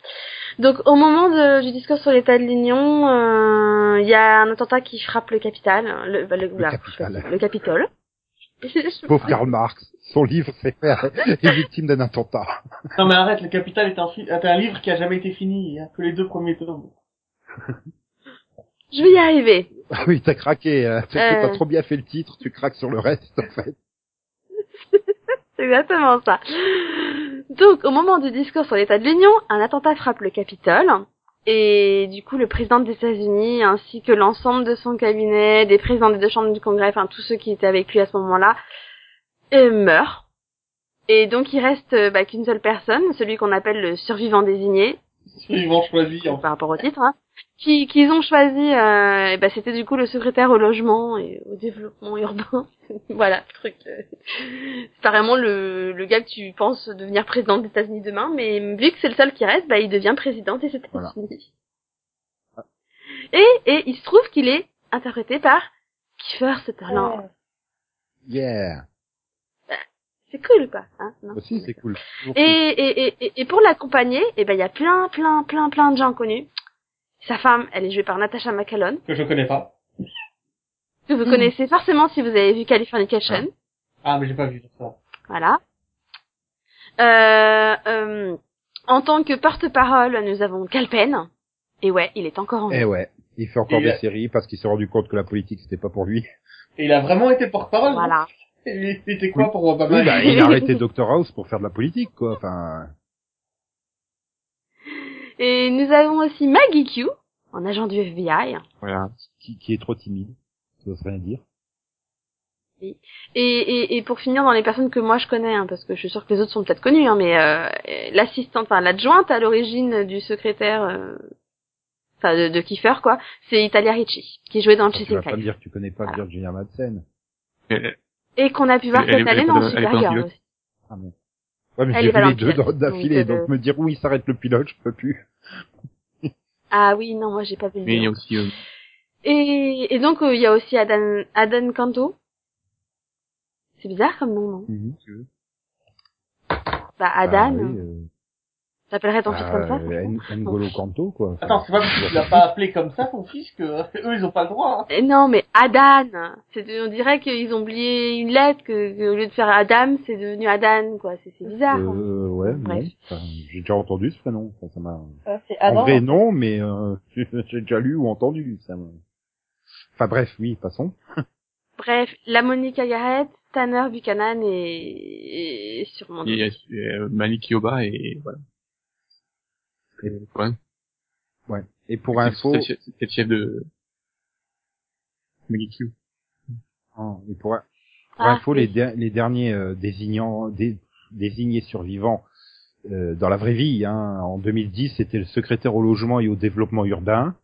Donc, au moment de- du discours sur l'état de l'Union, euh, il y a un attentat qui frappe le capital, le, bah, le, voilà, Capitole. le Capitole. Pauvre Karl Marx. Son livre c'est faire est victime d'un attentat. Non mais arrête, le Capital est un, fi- est un livre qui a jamais été fini. Il y a que les deux premiers tomes. Je vais y arriver. Ah oui, t'as craqué. hein. Tu Euh. t'as trop bien fait le titre, tu craques sur le reste en fait. C'est exactement ça. Donc, au moment du discours sur l'état de l'Union, un attentat frappe le Capitole. Et du coup, le président des États-Unis, ainsi que l'ensemble de son cabinet, des présidents des deux chambres du Congrès, enfin tous ceux qui étaient avec lui à ce moment-là, euh, meurent. Et donc, il reste euh, bah, qu'une seule personne, celui qu'on appelle le survivant désigné, Suivant choisi. en par rapport au titre, hein, qui qu'ils ont choisi. euh, et bah, c'était du coup le secrétaire au logement et au développement urbain. voilà, le truc. euh, c'est pas vraiment le, le gars que tu penses devenir président des États-Unis demain, mais vu que c'est le seul qui reste, bah, il devient président des États-Unis. Voilà. Et, et il se trouve qu'il est interprété par Kiefer Sutherland. Yeah. C'est cool, quoi. Hein? Non Aussi, c'est cool. Et, et, et- et pour l'accompagner, eh ben il y a plein, plein, plein, plein de gens connus. Sa femme, elle est jouée par Natasha McCallum, Que je connais pas. que vous Hmm. connaissez forcément si vous avez vu Californication. Ah mais j'ai pas vu ça. Voilà. Euh, euh, en tant que porte-parole, nous avons Calpen. Et ouais, il est encore en vie. Eh ouais. Il fait encore Et, des séries parce qu'il s'est rendu compte que la politique c'était pas pour lui. Et il a vraiment été porte-parole. Voilà. Il était quoi pour Obama? Oui, bah, il a arrêté Dr House pour faire de la politique, quoi. Enfin, Et nous avons aussi Maggie Q, en agent du FBI. Voilà. qui, qui est trop timide. Ça veut rien dire. Et, et, et pour finir dans les personnes que moi je connais, hein, parce que je suis sûre que les autres sont peut-être connus, hein, mais euh, l'assistante, enfin l'adjointe à l'origine du secrétaire, euh, enfin de, de Kiefer quoi, c'est Italia Ricci, qui jouait dans Tu Chasing vas pas me dire que tu connais pas Voilà. Virginia Madsen. Elle- et qu'on a pu voir cette année dans Supergirl Pilote aussi. Ah, mais... Ouais, mais j'ai vu les deux d'affilée, donc, donc, euh, me dire où il s'arrête le pilote, je peux plus. Ah oui, non, moi j'ai pas vu le Mais il y a nom. aussi euh, Et, et donc euh, il y a aussi Adan, Adan Kanto. C'est bizarre comme nom, non? Bah Adan, Ah, oui, euh, t'appellerais ton fils bah, comme ça euh, N'Golo Kanto, quoi. Enfin, Attends, c'est pas parce que tu l'as pas appelé comme ça ton fils que eux ils ont pas le droit. hein. Eh Non, mais Adan. C'est, on dirait qu'ils ont oublié une lettre, que, que au lieu de faire Adam, c'est devenu Adan, quoi. C'est, bizarre. hein. Euh, ouais, j'ai déjà entendu ce prénom. Enfin, ça m'a... Euh, c'est En vrai, non, mais euh, j'ai déjà lu ou entendu. Ça me... Enfin bref, oui, passons. Bref, la Monica Garrett, Tanner Buchanan et, et sûrement d'autres. euh, Malik Yoba et voilà. Et, ouais. Ouais. Et pour info, c'est le chef- le de. Ah, et pour, pour Ah, info, oui. les, les derniers euh, désignants, dé- désignés survivants euh, dans la vraie vie, hein, en 2010, c'était le secrétaire au logement et au développement urbain.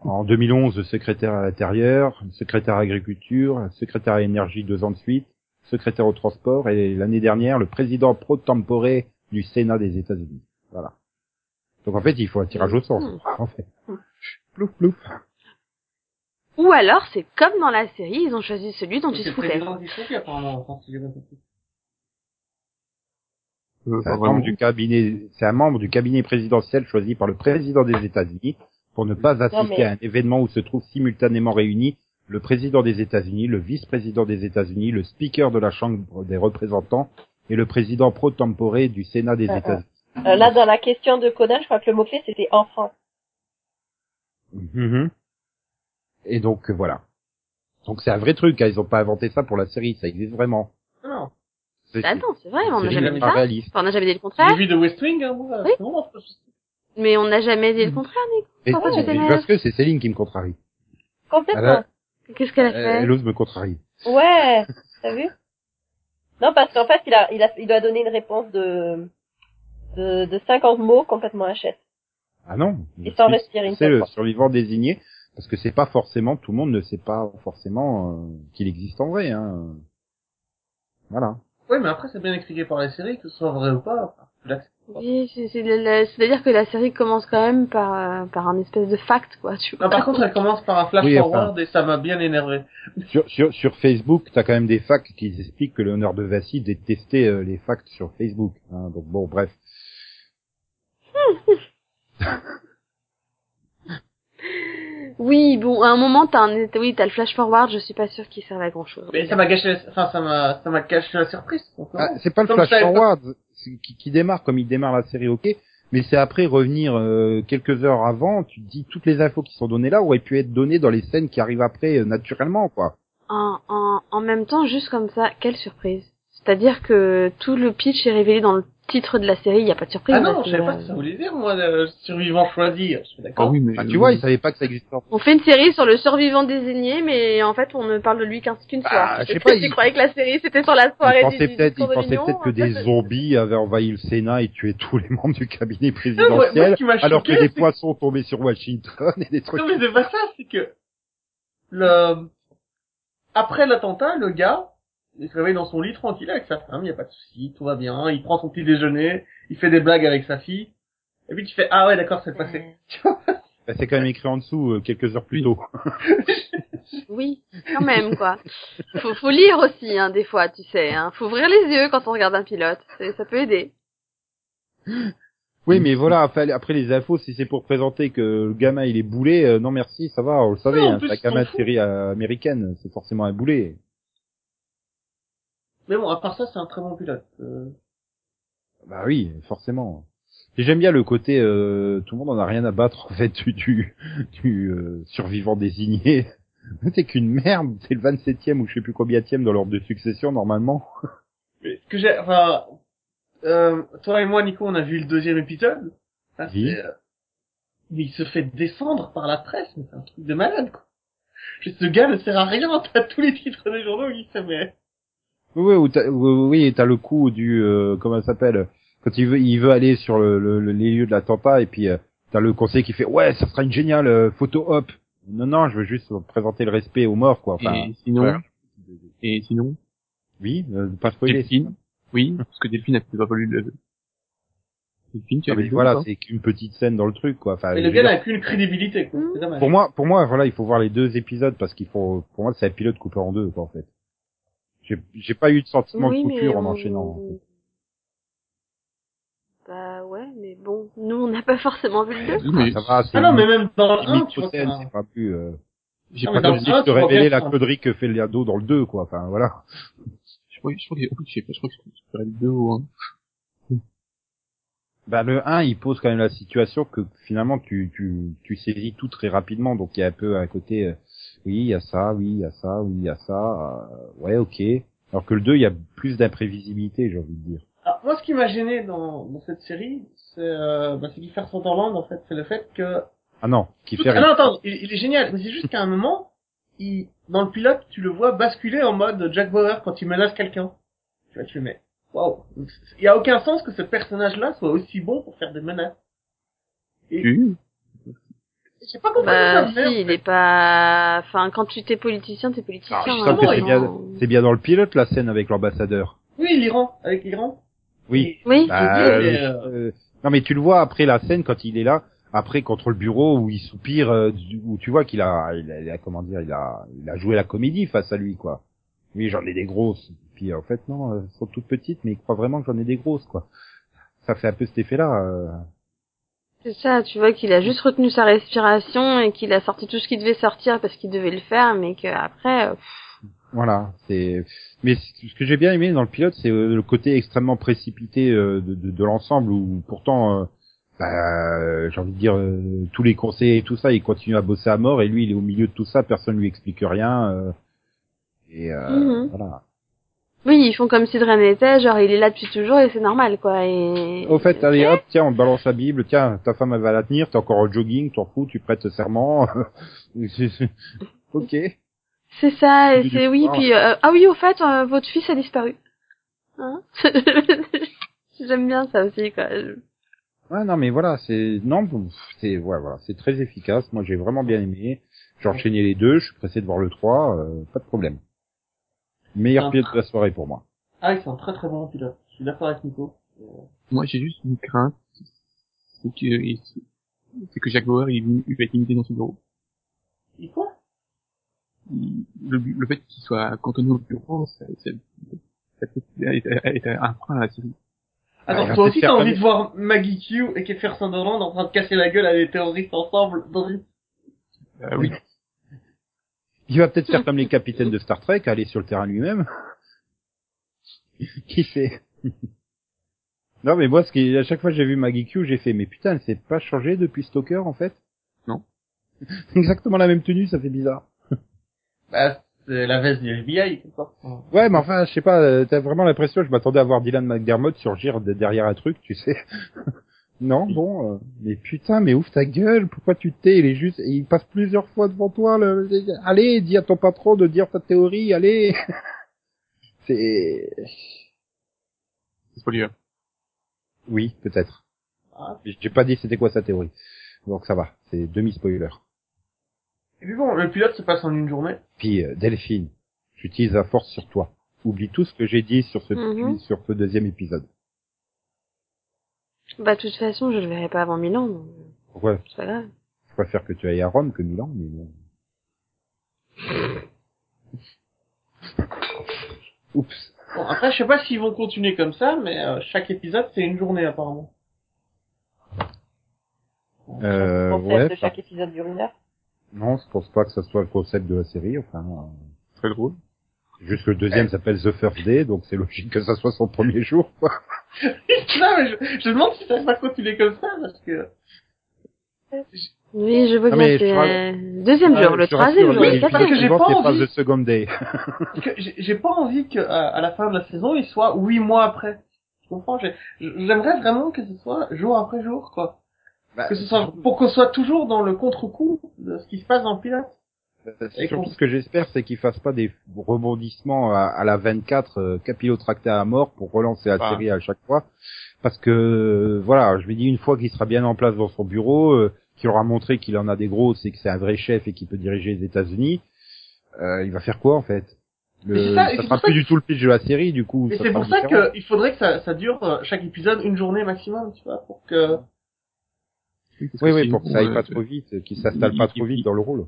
En 2011, le secrétaire à l'intérieur, le secrétaire à l'agriculture, le secrétaire à l'énergie deux ans de suite, secrétaire au transport et l'année dernière, le président pro tempore du Sénat des États-Unis. Voilà. Donc en fait, il faut un tirage au sort. Hmm. En fait. Plouf plouf. Ou alors, c'est comme dans la série, ils ont choisi celui dont ils se foutaient. Euh, C'est un membre du cabinet, c'est un membre du cabinet présidentiel choisi par le président des États-Unis pour ne pas assister mais- à un événement où se trouvent simultanément réunis le président des États-Unis, le vice-président des États-Unis, le speaker de la Chambre des représentants et le président pro tempore du Sénat des Ah, ah. États-Unis. Euh, là, dans la question de codage, je crois que le mot-clé, c'était enfant. Mhm. Et donc euh, voilà. Donc c'est un vrai truc, hein, ils ont pas inventé ça pour la série, ça existe vraiment. Non. C'est Bah attends, c'est vrai, on n'a jamais jamais dit ça. réaliste. Enfin, on n'a jamais dit le J'ai contraire. vu de West Wing, hein, moi. Oui. vraiment Mais on n'a jamais dit le Mhm. contraire, Nico. Pourquoi tu mais t'énerves parce que c'est Céline qui me contrarie. Complètement. Qu'est-ce qu'elle a Elle, fait elle ose me contrarier. Ouais, t'as vu? Non, parce qu'en fait, il a, il a, il doit donner une réponse de, de, de 50 mots complètement HS. Ah non. Et sans respirer une C'est le fois. survivant désigné, parce que c'est pas forcément, tout le monde ne sait pas forcément euh, qu'il existe en vrai. Hein. Voilà. Oui, mais après, c'est bien expliqué par les séries, que ce soit vrai ou pas. Oui, c'est- c'est la- la- c'est-à-dire que la série commence quand même par, euh, par un espèce de fact, quoi, tu vois. Non, par contre, elle commence par un flash Oui, enfin. forward et ça m'a bien énervé. Sur, sur, sur Facebook, t'as quand même des facts qui expliquent que l'honneur de Vassy détestait euh, les facts sur Facebook. hein. donc bon, bref. Oui, bon, à un moment, t'as un, oui, t'as le flash forward, je suis pas sûre qu'il serve à grand chose. Mais ça m'a gâché, la- enfin, ça m'a, ça m'a gâché la surprise. Ah, c'est pas le flash forward qui démarre comme il démarre la série, ok. Mais c'est après revenir euh, quelques heures avant, tu te dis toutes les infos qui sont données là auraient pu être données dans les scènes qui arrivent après euh, naturellement, quoi. En, en, en même temps, juste comme ça, quelle surprise. C'est-à-dire que tout le pitch est révélé dans le titre de la série, il y a pas de surprise. Ah non, je savais pas ce que ça voulait dire, moi, le survivant choisi. Je suis Ah oui, mais Ah, tu vois, ils savaient pas que ça existait. On fait une série sur le survivant désigné, mais en fait, on ne parle de lui qu'un- qu'une Bah, soirée. je sais pas, que tu il- croyais que la série c'était sur la soirée du, pensaient du peut-être, ils pensaient peut-être que fait, des zombies avaient envahi le Sénat et tué tous les membres du cabinet Non, moi- moi, présidentiel, alors que des poissons tombaient sur Washington et des trucs. Non, mais c'est pas ça, c'est que, le, après l'attentat, le gars, il se réveille dans son lit tranquille avec sa femme, il y a pas de souci, tout va bien, il prend son petit déjeuner, il fait des blagues avec sa fille, et puis tu fais, ah ouais, d'accord, c'est passé. Bah, c'est quand même écrit en dessous euh, quelques heures plus tôt. Oui, quand même, quoi. Faut, faut lire aussi, hein, des fois, tu sais. Hein. Faut ouvrir les yeux quand on regarde un pilote. Ça peut aider. Oui, mais voilà, après, les infos, si c'est pour présenter que le gamin il est boulé, euh, non merci, ça va, on le savait, hein, s'en gamin de série euh, américaine, c'est forcément un boulet. Mais bon, à part ça, c'est un très bon pilote. Euh, Bah oui, forcément. Et j'aime bien le côté, euh, tout le monde en a rien à battre en fait du, du, du, euh, survivant désigné. C'est qu'une merde, c'est le 27e ou je sais plus combienième dans l'ordre de succession normalement. mais ce que j'ai, enfin, euh, toi et moi, Nico, on a vu le deuxième épisode. Ah, Oui. c'est, euh, mais il se fait descendre par la presse, mais c'est un truc de malade, quoi. Ce gars ne sert à rien, t'as tous les titres des journaux, il fait, mais... Oui, oui, t'as, oui, oui, t'as le coup du, euh, comment ça s'appelle, quand il veut, il veut aller sur le, le- le- les lieux de l'attentat et puis euh, t'as le conseiller qui fait, ouais, ça sera une géniale euh, photo op. Non, non, je veux juste présenter le respect aux morts, quoi. Enfin, et sinon, ouais. et sinon, oui, euh, pas spoiler. Delphine, oui, parce que Delphine a peut-être pas lu le, Delphine, tu Ah, avais voilà, c'est qu'une petite scène dans le truc, quoi. Enfin, le gars n'a qu'une crédibilité, quoi. C'est dommage. pour moi, pour moi, voilà, il faut voir les deux épisodes parce qu'il faut, pour moi, c'est un pilote coupé en deux, quoi, en fait. J'ai, j'ai pas eu de sentiment oui, de coupure en on- enchaînant. Bah ouais, mais bon, nous on n'a pas forcément vu le 2. Oui, mais Ça va, c'est Ah non, mais même dans le une 1, tu vois, c'est un- c'est pas plus, euh, j'ai pas tu vois révéler bien la que- connerie que fait Liado dans le 2, quoi. Enfin, voilà. Je crois, je crois que, je sais pas, je crois que je ferais le 2 ou 1. Bah, le 1, il pose quand même la situation que finalement tu, tu, tu saisis tout très rapidement. Donc il y a un peu un côté, euh, oui, il y a ça, oui, il y a ça, oui, il y a ça. euh, ouais, ok. Alors que le 2, il y a plus d'imprévisibilité, j'ai envie de dire. Ah, moi, ce qui m'a gêné dans, dans cette série, c'est, euh, bah, c'est Kiefer Sutherland, en fait, c'est le fait que... Ah non, qui Tout- fait Ah non, attends, il, il est génial, mais c'est juste qu'à un moment, il, dans le pilote, tu le vois basculer en mode Jack Bauer quand il menace quelqu'un. Tu vois, tu le mets. Waouh. Il y a aucun sens que ce personnage-là soit aussi bon pour faire des menaces. Et, j'ai pas compris Bah ça, merde. si, il est pas... Enfin, quand tu t'es politicien, t'es politicien. Ah, Je hein, c'est bien, c'est bien dans le pilote la scène avec l'ambassadeur. Oui, l'Iran, avec l'Iran. Oui. Oui. Bah, euh, euh, euh, non mais tu le vois après la scène quand il est là, après contre le bureau où il soupire, euh, où tu vois qu'il a, il a, il a- comment dire, il a, il a joué la comédie face à lui quoi. Oui, j'en ai des grosses. Puis en fait non, euh, elles sont toutes petites, mais il croit vraiment que j'en ai des grosses quoi. Ça fait un peu cet effet-là. euh. C'est ça, tu vois qu'il a juste retenu sa respiration et qu'il a sorti tout ce qui devait sortir parce qu'il devait le faire, mais qu'après... euh, Voilà, c'est. Mais ce que j'ai bien aimé dans le pilote, c'est euh, le côté extrêmement précipité euh, de, de, de l'ensemble, où pourtant, euh, bah, j'ai envie de dire, euh, tous les conseillers et tout ça, ils continuent à bosser à mort, et lui, il est au milieu de tout ça, personne lui explique rien. euh, et euh, Mhm. voilà. Oui, ils font comme si de rien n'était, genre il est là depuis toujours et c'est normal, quoi. Et... Au fait, allez hop, tiens, on te balance la Bible, tiens, ta femme elle va la tenir, t'es encore au jogging, t'en fous, tu prêtes serment. ok. C'est ça, et c'est oui, puis euh, ah oui, au fait, euh, votre fils a disparu. Hein J'aime bien ça aussi, quoi. Ouais, non, mais voilà, c'est non, bon, c'est ouais, voilà, c'est très efficace. Moi, j'ai vraiment bien aimé. J'ai enchaîné les deux. Je suis pressé de voir le 3, euh, pas de problème. Meilleur Ah. pilote de la soirée pour moi. Ah c'est un très très bon pilote. Je suis d'accord avec Nico. Moi, j'ai juste une crainte, c'est que, c'est que Jack Bauer, il, il va être limité dans son bureau. Et quoi? Il- le, le fait qu'il soit cantonné au bureau, ça, ça, ça peut être, un frein à la série. Attends, va toi aussi t'as envie de voir Maggie Q et Kiefer Sutherland en train de casser la gueule à des terroristes ensemble dans une... Euh, oui. Il va peut-être faire comme les capitaines de Star Trek, aller sur le terrain lui-même. Qui sait Non mais moi, ce qui, à chaque fois que j'ai vu Maggie Q, j'ai fait, mais putain, elle s'est pas changée depuis Stalker en fait? Non. Exactement la même tenue, ça fait bizarre. Bah, c'est la veste du FBI, ça. Ouais, mais enfin, je sais pas, euh, t'as vraiment l'impression, je m'attendais à voir Dylan McDermott surgir de derrière un truc, tu sais. Non, bon, euh, mais putain, mais ouvre ta gueule, pourquoi tu te tais Il est juste, et il passe plusieurs fois devant toi, le... allez, dis à ton patron de dire ta théorie, allez C'est... C'est spoiler. Oui, peut-être. Ah. J'ai pas dit c'était quoi sa théorie. Donc ça va, c'est demi-spoiler. Et puis bon, le pilote se passe en une journée. Puis, euh, Delphine, j'utilise la force sur toi. Oublie tout ce que j'ai dit sur ce, Mhm. sur ce deuxième épisode. Bah, de toute façon, je le verrai pas avant Milan, donc Pourquoi? c'est pas grave. Je préfère que tu ailles à Rome que Milan, mais bon. Oups. Bon, après, je sais pas s'ils vont continuer comme ça, mais euh, chaque épisode, c'est une journée, apparemment. Euh, Le concept ouais, de chaque épisode dure une heure. non, je pense pas que ce soit le concept de la série, enfin, euh, Très drôle. Juste que le deuxième s'appelle The First Day, donc c'est logique que ça soit son premier jour, quoi. non, mais je, je me demande si ça va continuer comme ça, parce que... Oui, je vois Non, bien, mais c'est euh, deuxième Ah, jour, le troisième jour, le oui, parce épisodes que j'ai quatrième. pas envie. pas The Second Day. parce que j'ai pas envie que à, à la fin de la saison, il soit huit mois après. Tu comprends? J'ai- J'aimerais vraiment que ce soit jour après jour, quoi. Bah, Que ce soit pour qu'on soit toujours dans le contre-coup de ce qui se passe dans le pilote. C'est surtout ce que j'espère, c'est qu'ils fassent pas des rebondissements à, à la 24 euh, capillotractés à mort pour relancer la Ah. série à chaque fois. Parce que, voilà, je lui dis une fois qu'il sera bien en place dans son bureau, euh, qu'il aura montré qu'il en a des gros, c'est que c'est un vrai chef et qu'il peut diriger les États-Unis, euh, il va faire quoi en fait? Mais le, ça, ça, sera plus que- du tout le pitch de la série, du coup. Et ça c'est pour ça qu'il faudrait que ça, ça dure euh, chaque épisode une journée maximum, tu vois, pour que... Oui, Oui, que oui, sinon, pour que ça aille euh, pas trop vite, qu'il s'installe pas trop vite dans le rôle.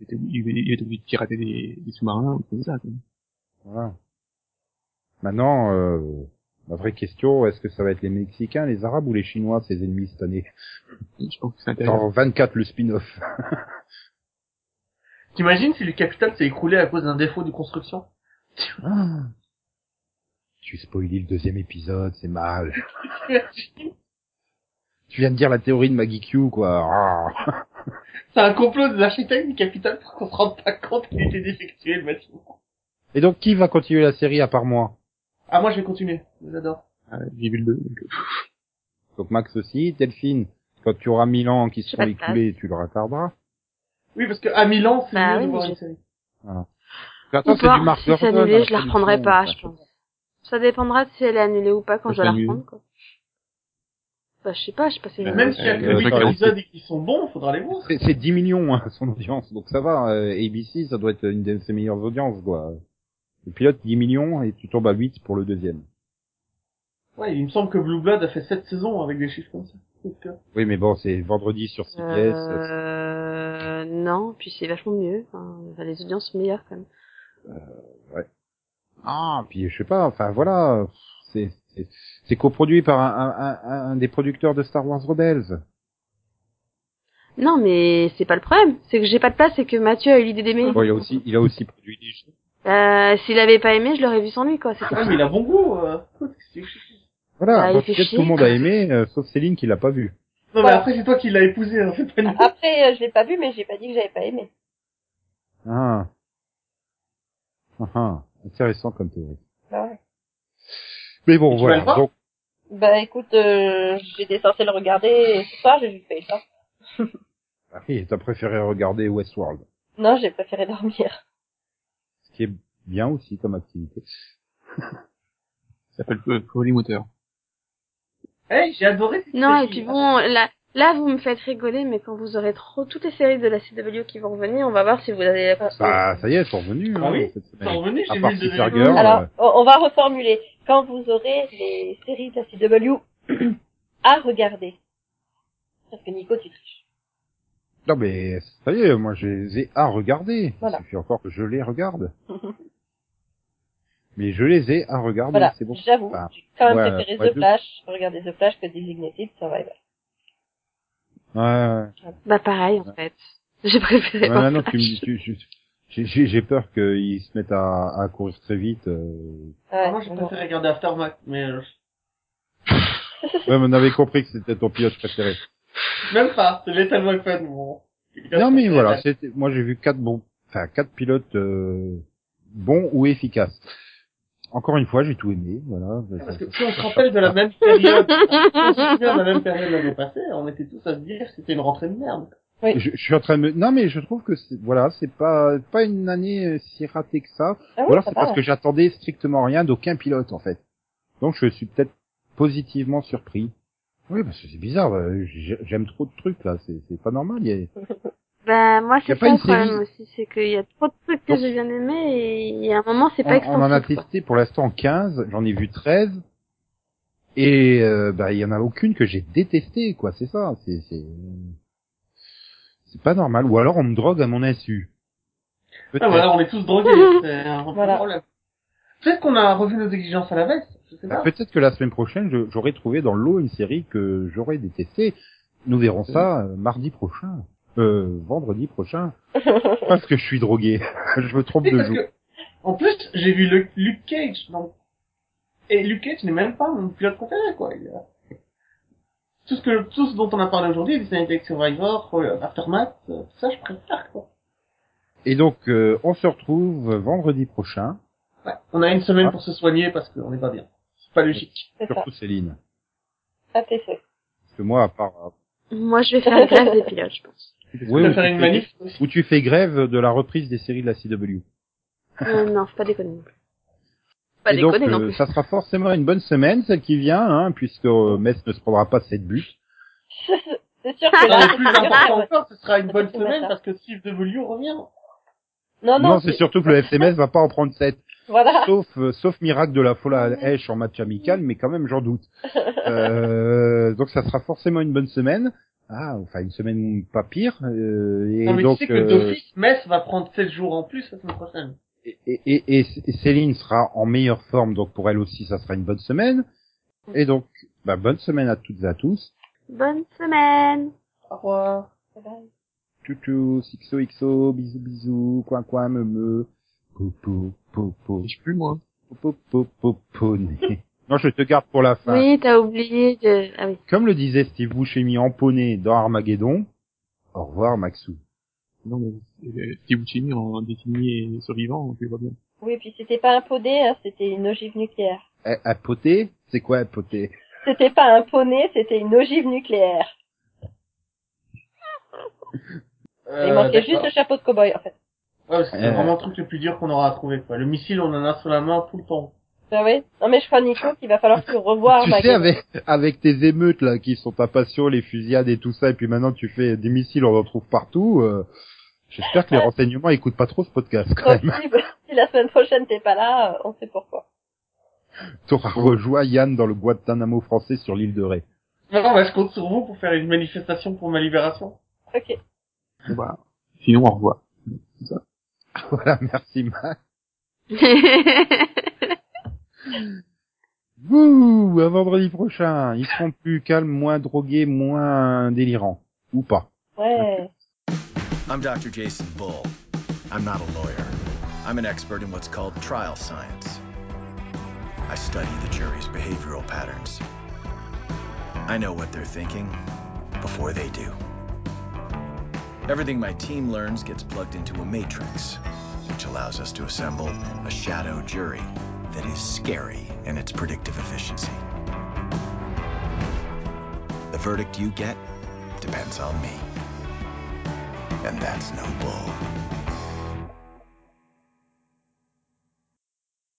Il était il était- il était obligé de pirater des, des sous-marins ou comme ça. quoi. Voilà. Maintenant, euh, la vraie question, est-ce que ça va être les Mexicains, les Arabes ou les Chinois, ces ennemis cette année? Je pense que c'est. Dans 24, le spin-off. T'imagines si le capital s'est écroulé à cause d'un défaut de construction? Ah. Tu spoilies le deuxième épisode, c'est mal. Tu viens de dire la théorie de Maggie Q, quoi. C'est un complot des architectes du capital pour qu'on se rende pas compte qu'il était défectué, le bâtiment. Et donc, qui va continuer la série à part moi? Ah, moi, je vais continuer. J'adore. Ah, J'ai vu le 2. Donc, Donc Max aussi, Delphine. Quand tu auras mille ans qui seront écoulés, tu le retarderas. Oui, parce que à Milan, c'est Bah mieux oui, de voir mais une série. Attends, c'est du Mark si c'est annulé, la je la reprendrai pas, enfin, je pense. Ça dépendra de si elle est annulée ou pas quand je dois la reprendre, quoi. Bah, je sais pas, je sais pas si Mais je- même s'il y a que Euh, épisodes et qu'ils sont bons, faudra les voir. C'est c'est 10 millions hein, son audience, donc ça va. euh, ABC, ça doit être une de ses meilleures audiences, quoi. Le pilote 10 millions et tu tombes à 8 pour le deuxième. Ouais, il me semble que Blue Blood a fait sept saisons avec des chiffres comme ça. Euh, Oui, mais bon, c'est vendredi sur CBS. Euh, non, puis c'est vachement mieux. Enfin, les audiences sont meilleures, quand même. Ah, puis je sais pas, enfin voilà, c'est c'est- c'est coproduit par un, un, un, un des producteurs de Star Wars Rebels. Non, mais c'est pas le problème. C'est que j'ai pas de place et que Mathieu a eu l'idée d'aimer. Bon, il a aussi, il a aussi produit des jeux. Euh, s'il avait pas aimé, je l'aurais vu sans lui, quoi. Ah, mais il a bon goût. Euh... Voilà, il donc fait peut-être chier, tout le monde a aimé, euh, sauf Céline qui l'a pas vu. Non, mais après, c'est toi qui l'as épousé, hein, c'est pas nous. Après, euh, je l'ai pas vu, mais j'ai pas dit que j'avais pas aimé. Ah. Ah, ah. Intéressant comme théorie. Bah, ouais. Mais bon, tu voilà. Donc, bah écoute, euh, j'étais censée le regarder et ce soir, j'ai juste fait ça. ah oui, t'as préféré regarder Westworld, Non, j'ai préféré dormir. ce qui est bien aussi comme activité. Ça s'appelle euh, Polymoteur. Hey, j'ai adoré cette Non, série. et puis bon, là, là, vous me faites rigoler, mais quand vous aurez trop toutes les séries de la CW qui vont revenir, on va voir si vous allez la. Bah, ça y est, ils sont revenus, Ah hein, oui, cette Ils sont À j'ai vu euh, Alors, on on va reformuler. Quand vous aurez les séries de la CW à regarder. Parce que Nico, tu triches. Non mais ça y est, moi je les ai à regarder. Voilà. Il suffit encore que je les regarde. mais je les ai à regarder, voilà, c'est bon. j'avoue, Enfin, j'ai quand même ouais, préféré ouais, The Flash, regarder The Flash que Designated Survivor. Ouais, ouais. Bah pareil en fait. J'ai préféré. Ouais, maintenant, tu, tu, tu- j'ai- j'ai j'ai peur qu'ils se mettent à, à courir très vite. euh. Ouais, Moi, j'ai bon. préféré regarder Aftermath, mais euh, Ouais, mais on avait compris que c'était ton pilote préféré. même pas. C'est Lethal Weapon, bon. Non mais voilà, c'était, moi j'ai vu quatre bons, enfin quatre pilotes euh, bons ou efficaces. Encore une fois, j'ai tout aimé, voilà. Parce que si on se rappelle de la même période, si on se souvient de la même période l'année passée, on était tous à se dire que c'était une rentrée de merde. Je, je suis en train de me... Non mais je trouve que voilà, c'est pas pas une année euh, si ratée que ça. Ah oui, Ou alors c'est parce que j'attendais strictement rien d'aucun pilote en fait. Donc je suis peut-être positivement surpris. Oui, parce que c'est bizarre. euh, j'ai- J'aime trop de trucs là. C'est c'est pas normal. il y a- Bah moi c'est ça le problème aussi, c'est qu'il y a trop de trucs que j'ai bien aimé et il y a un moment c'est pas on en a extensif. testé pour l'instant 15. J'en ai vu 13. Et euh, bah il y en a aucune que j'ai détesté quoi. C'est ça. C'est c'est c'est pas normal. Ou alors on me drogue à mon insu. Peut-être. Ah, voilà, on est tous drogués. C'est un Voilà. problème. Peut-être qu'on a revu nos exigences à la baisse. Bah. Peut-être que la semaine prochaine, j'aurai trouvé dans l'eau une série que j'aurais détestée. Nous verrons ça euh, mardi prochain. Euh, vendredi prochain. Parce que je suis drogué. je me trompe Oui, de jour. que, en plus, j'ai vu le, Luke Cage, donc, et Luke Cage n'est même pas mon pilote préféré, quoi. Il Tout ce que, tout ce dont on a parlé aujourd'hui, Designated Survivor, euh, Aftermath, euh, tout ça, je préfère, quoi. Et donc, euh, on se retrouve vendredi prochain. Ouais. On a une semaine Ah. pour se soigner parce qu'on n'est pas bien. C'est pas logique. Surtout Céline. À tes souhaits. Parce que moi, à part... Moi je vais faire grève des pilotes je pense. Oui, Tu ou, peux tu faire une fais, manif ou tu fais grève de la reprise des séries de la CW. Euh, non, faut pas déconner non plus. Faut Pas Et donc, non euh, plus. ça sera forcément une bonne semaine, celle qui vient, hein, puisque euh, Metz ne se prendra pas de cette buts. c'est sûr que là, le plus important encore, ce sera une bonne semaine parce que Steve W revient. Non, Non, non, c'est surtout que le FCMS va pas en prendre 7. Voilà. Sauf, euh, sauf miracle de la folle à en match amical, mais quand même, j'en doute. Euh, donc ça sera forcément une bonne semaine. Ah, enfin une semaine pas pire. euh, et non, mais donc, tu sais que euh, d'office, Metz va prendre 7 jours en plus la semaine prochaine. Et, et, et, et Céline sera en meilleure forme, donc pour elle aussi, ça sera une bonne semaine. Et donc, bah, bonne semaine à toutes et à tous. Bonne semaine. Au revoir. Tchou xo xo, bisous bisous, coin coin me me, popo popo, Je plus, moi. popo popo poney. Non, je te garde pour la fin. Oui, t'as oublié de... Ah oui. Comme le disait Steve Buscemi en poney dans Armageddon, au revoir Maxou. Non, mais euh, Buscemi en désigné survivant, tu vois bien. Oui, puis c'était pas un podé, hein, c'était une ogive nucléaire. Eh, Un poté? C'est quoi un poté? C'était pas un poney, c'était une ogive nucléaire. Euh, Il manquait juste le chapeau de cow-boy, en fait. Ouais, c'est Euh. vraiment le truc le plus dur qu'on aura à trouver, quoi. Le missile, on en a sur la main tout le temps. Ah oui Non, mais je crois, Nico, qu'il va falloir que tu revoies Tu sais, avec, avec tes émeutes là, qui sont ta passion, les fusillades et tout ça, et puis maintenant tu fais des missiles, on en trouve partout. euh, J'espère que les renseignements écoutent pas trop ce podcast quand même. Si la semaine prochaine t'es pas là, euh, on sait pourquoi. T'auras rejoint Yann dans le Guantanamo français sur l'île de Ré. Non, bah, je compte sur vous pour faire une manifestation pour ma libération. Ok. Bah, sinon, au revoir. Voilà, merci Max. Wouh, à vendredi prochain. Ils seront plus calmes, moins drogués, moins délirants. Ou pas. Ouais. I'm Dr. Jason Bull. I'm not a lawyer. I'm an expert in what's called trial science. I study the jury's behavioral patterns. I know what they're thinking before they do. Everything my team learns gets plugged into a matrix, which allows us to assemble a shadow jury that is scary in its predictive efficiency. The verdict you get depends on me. And that's no bull.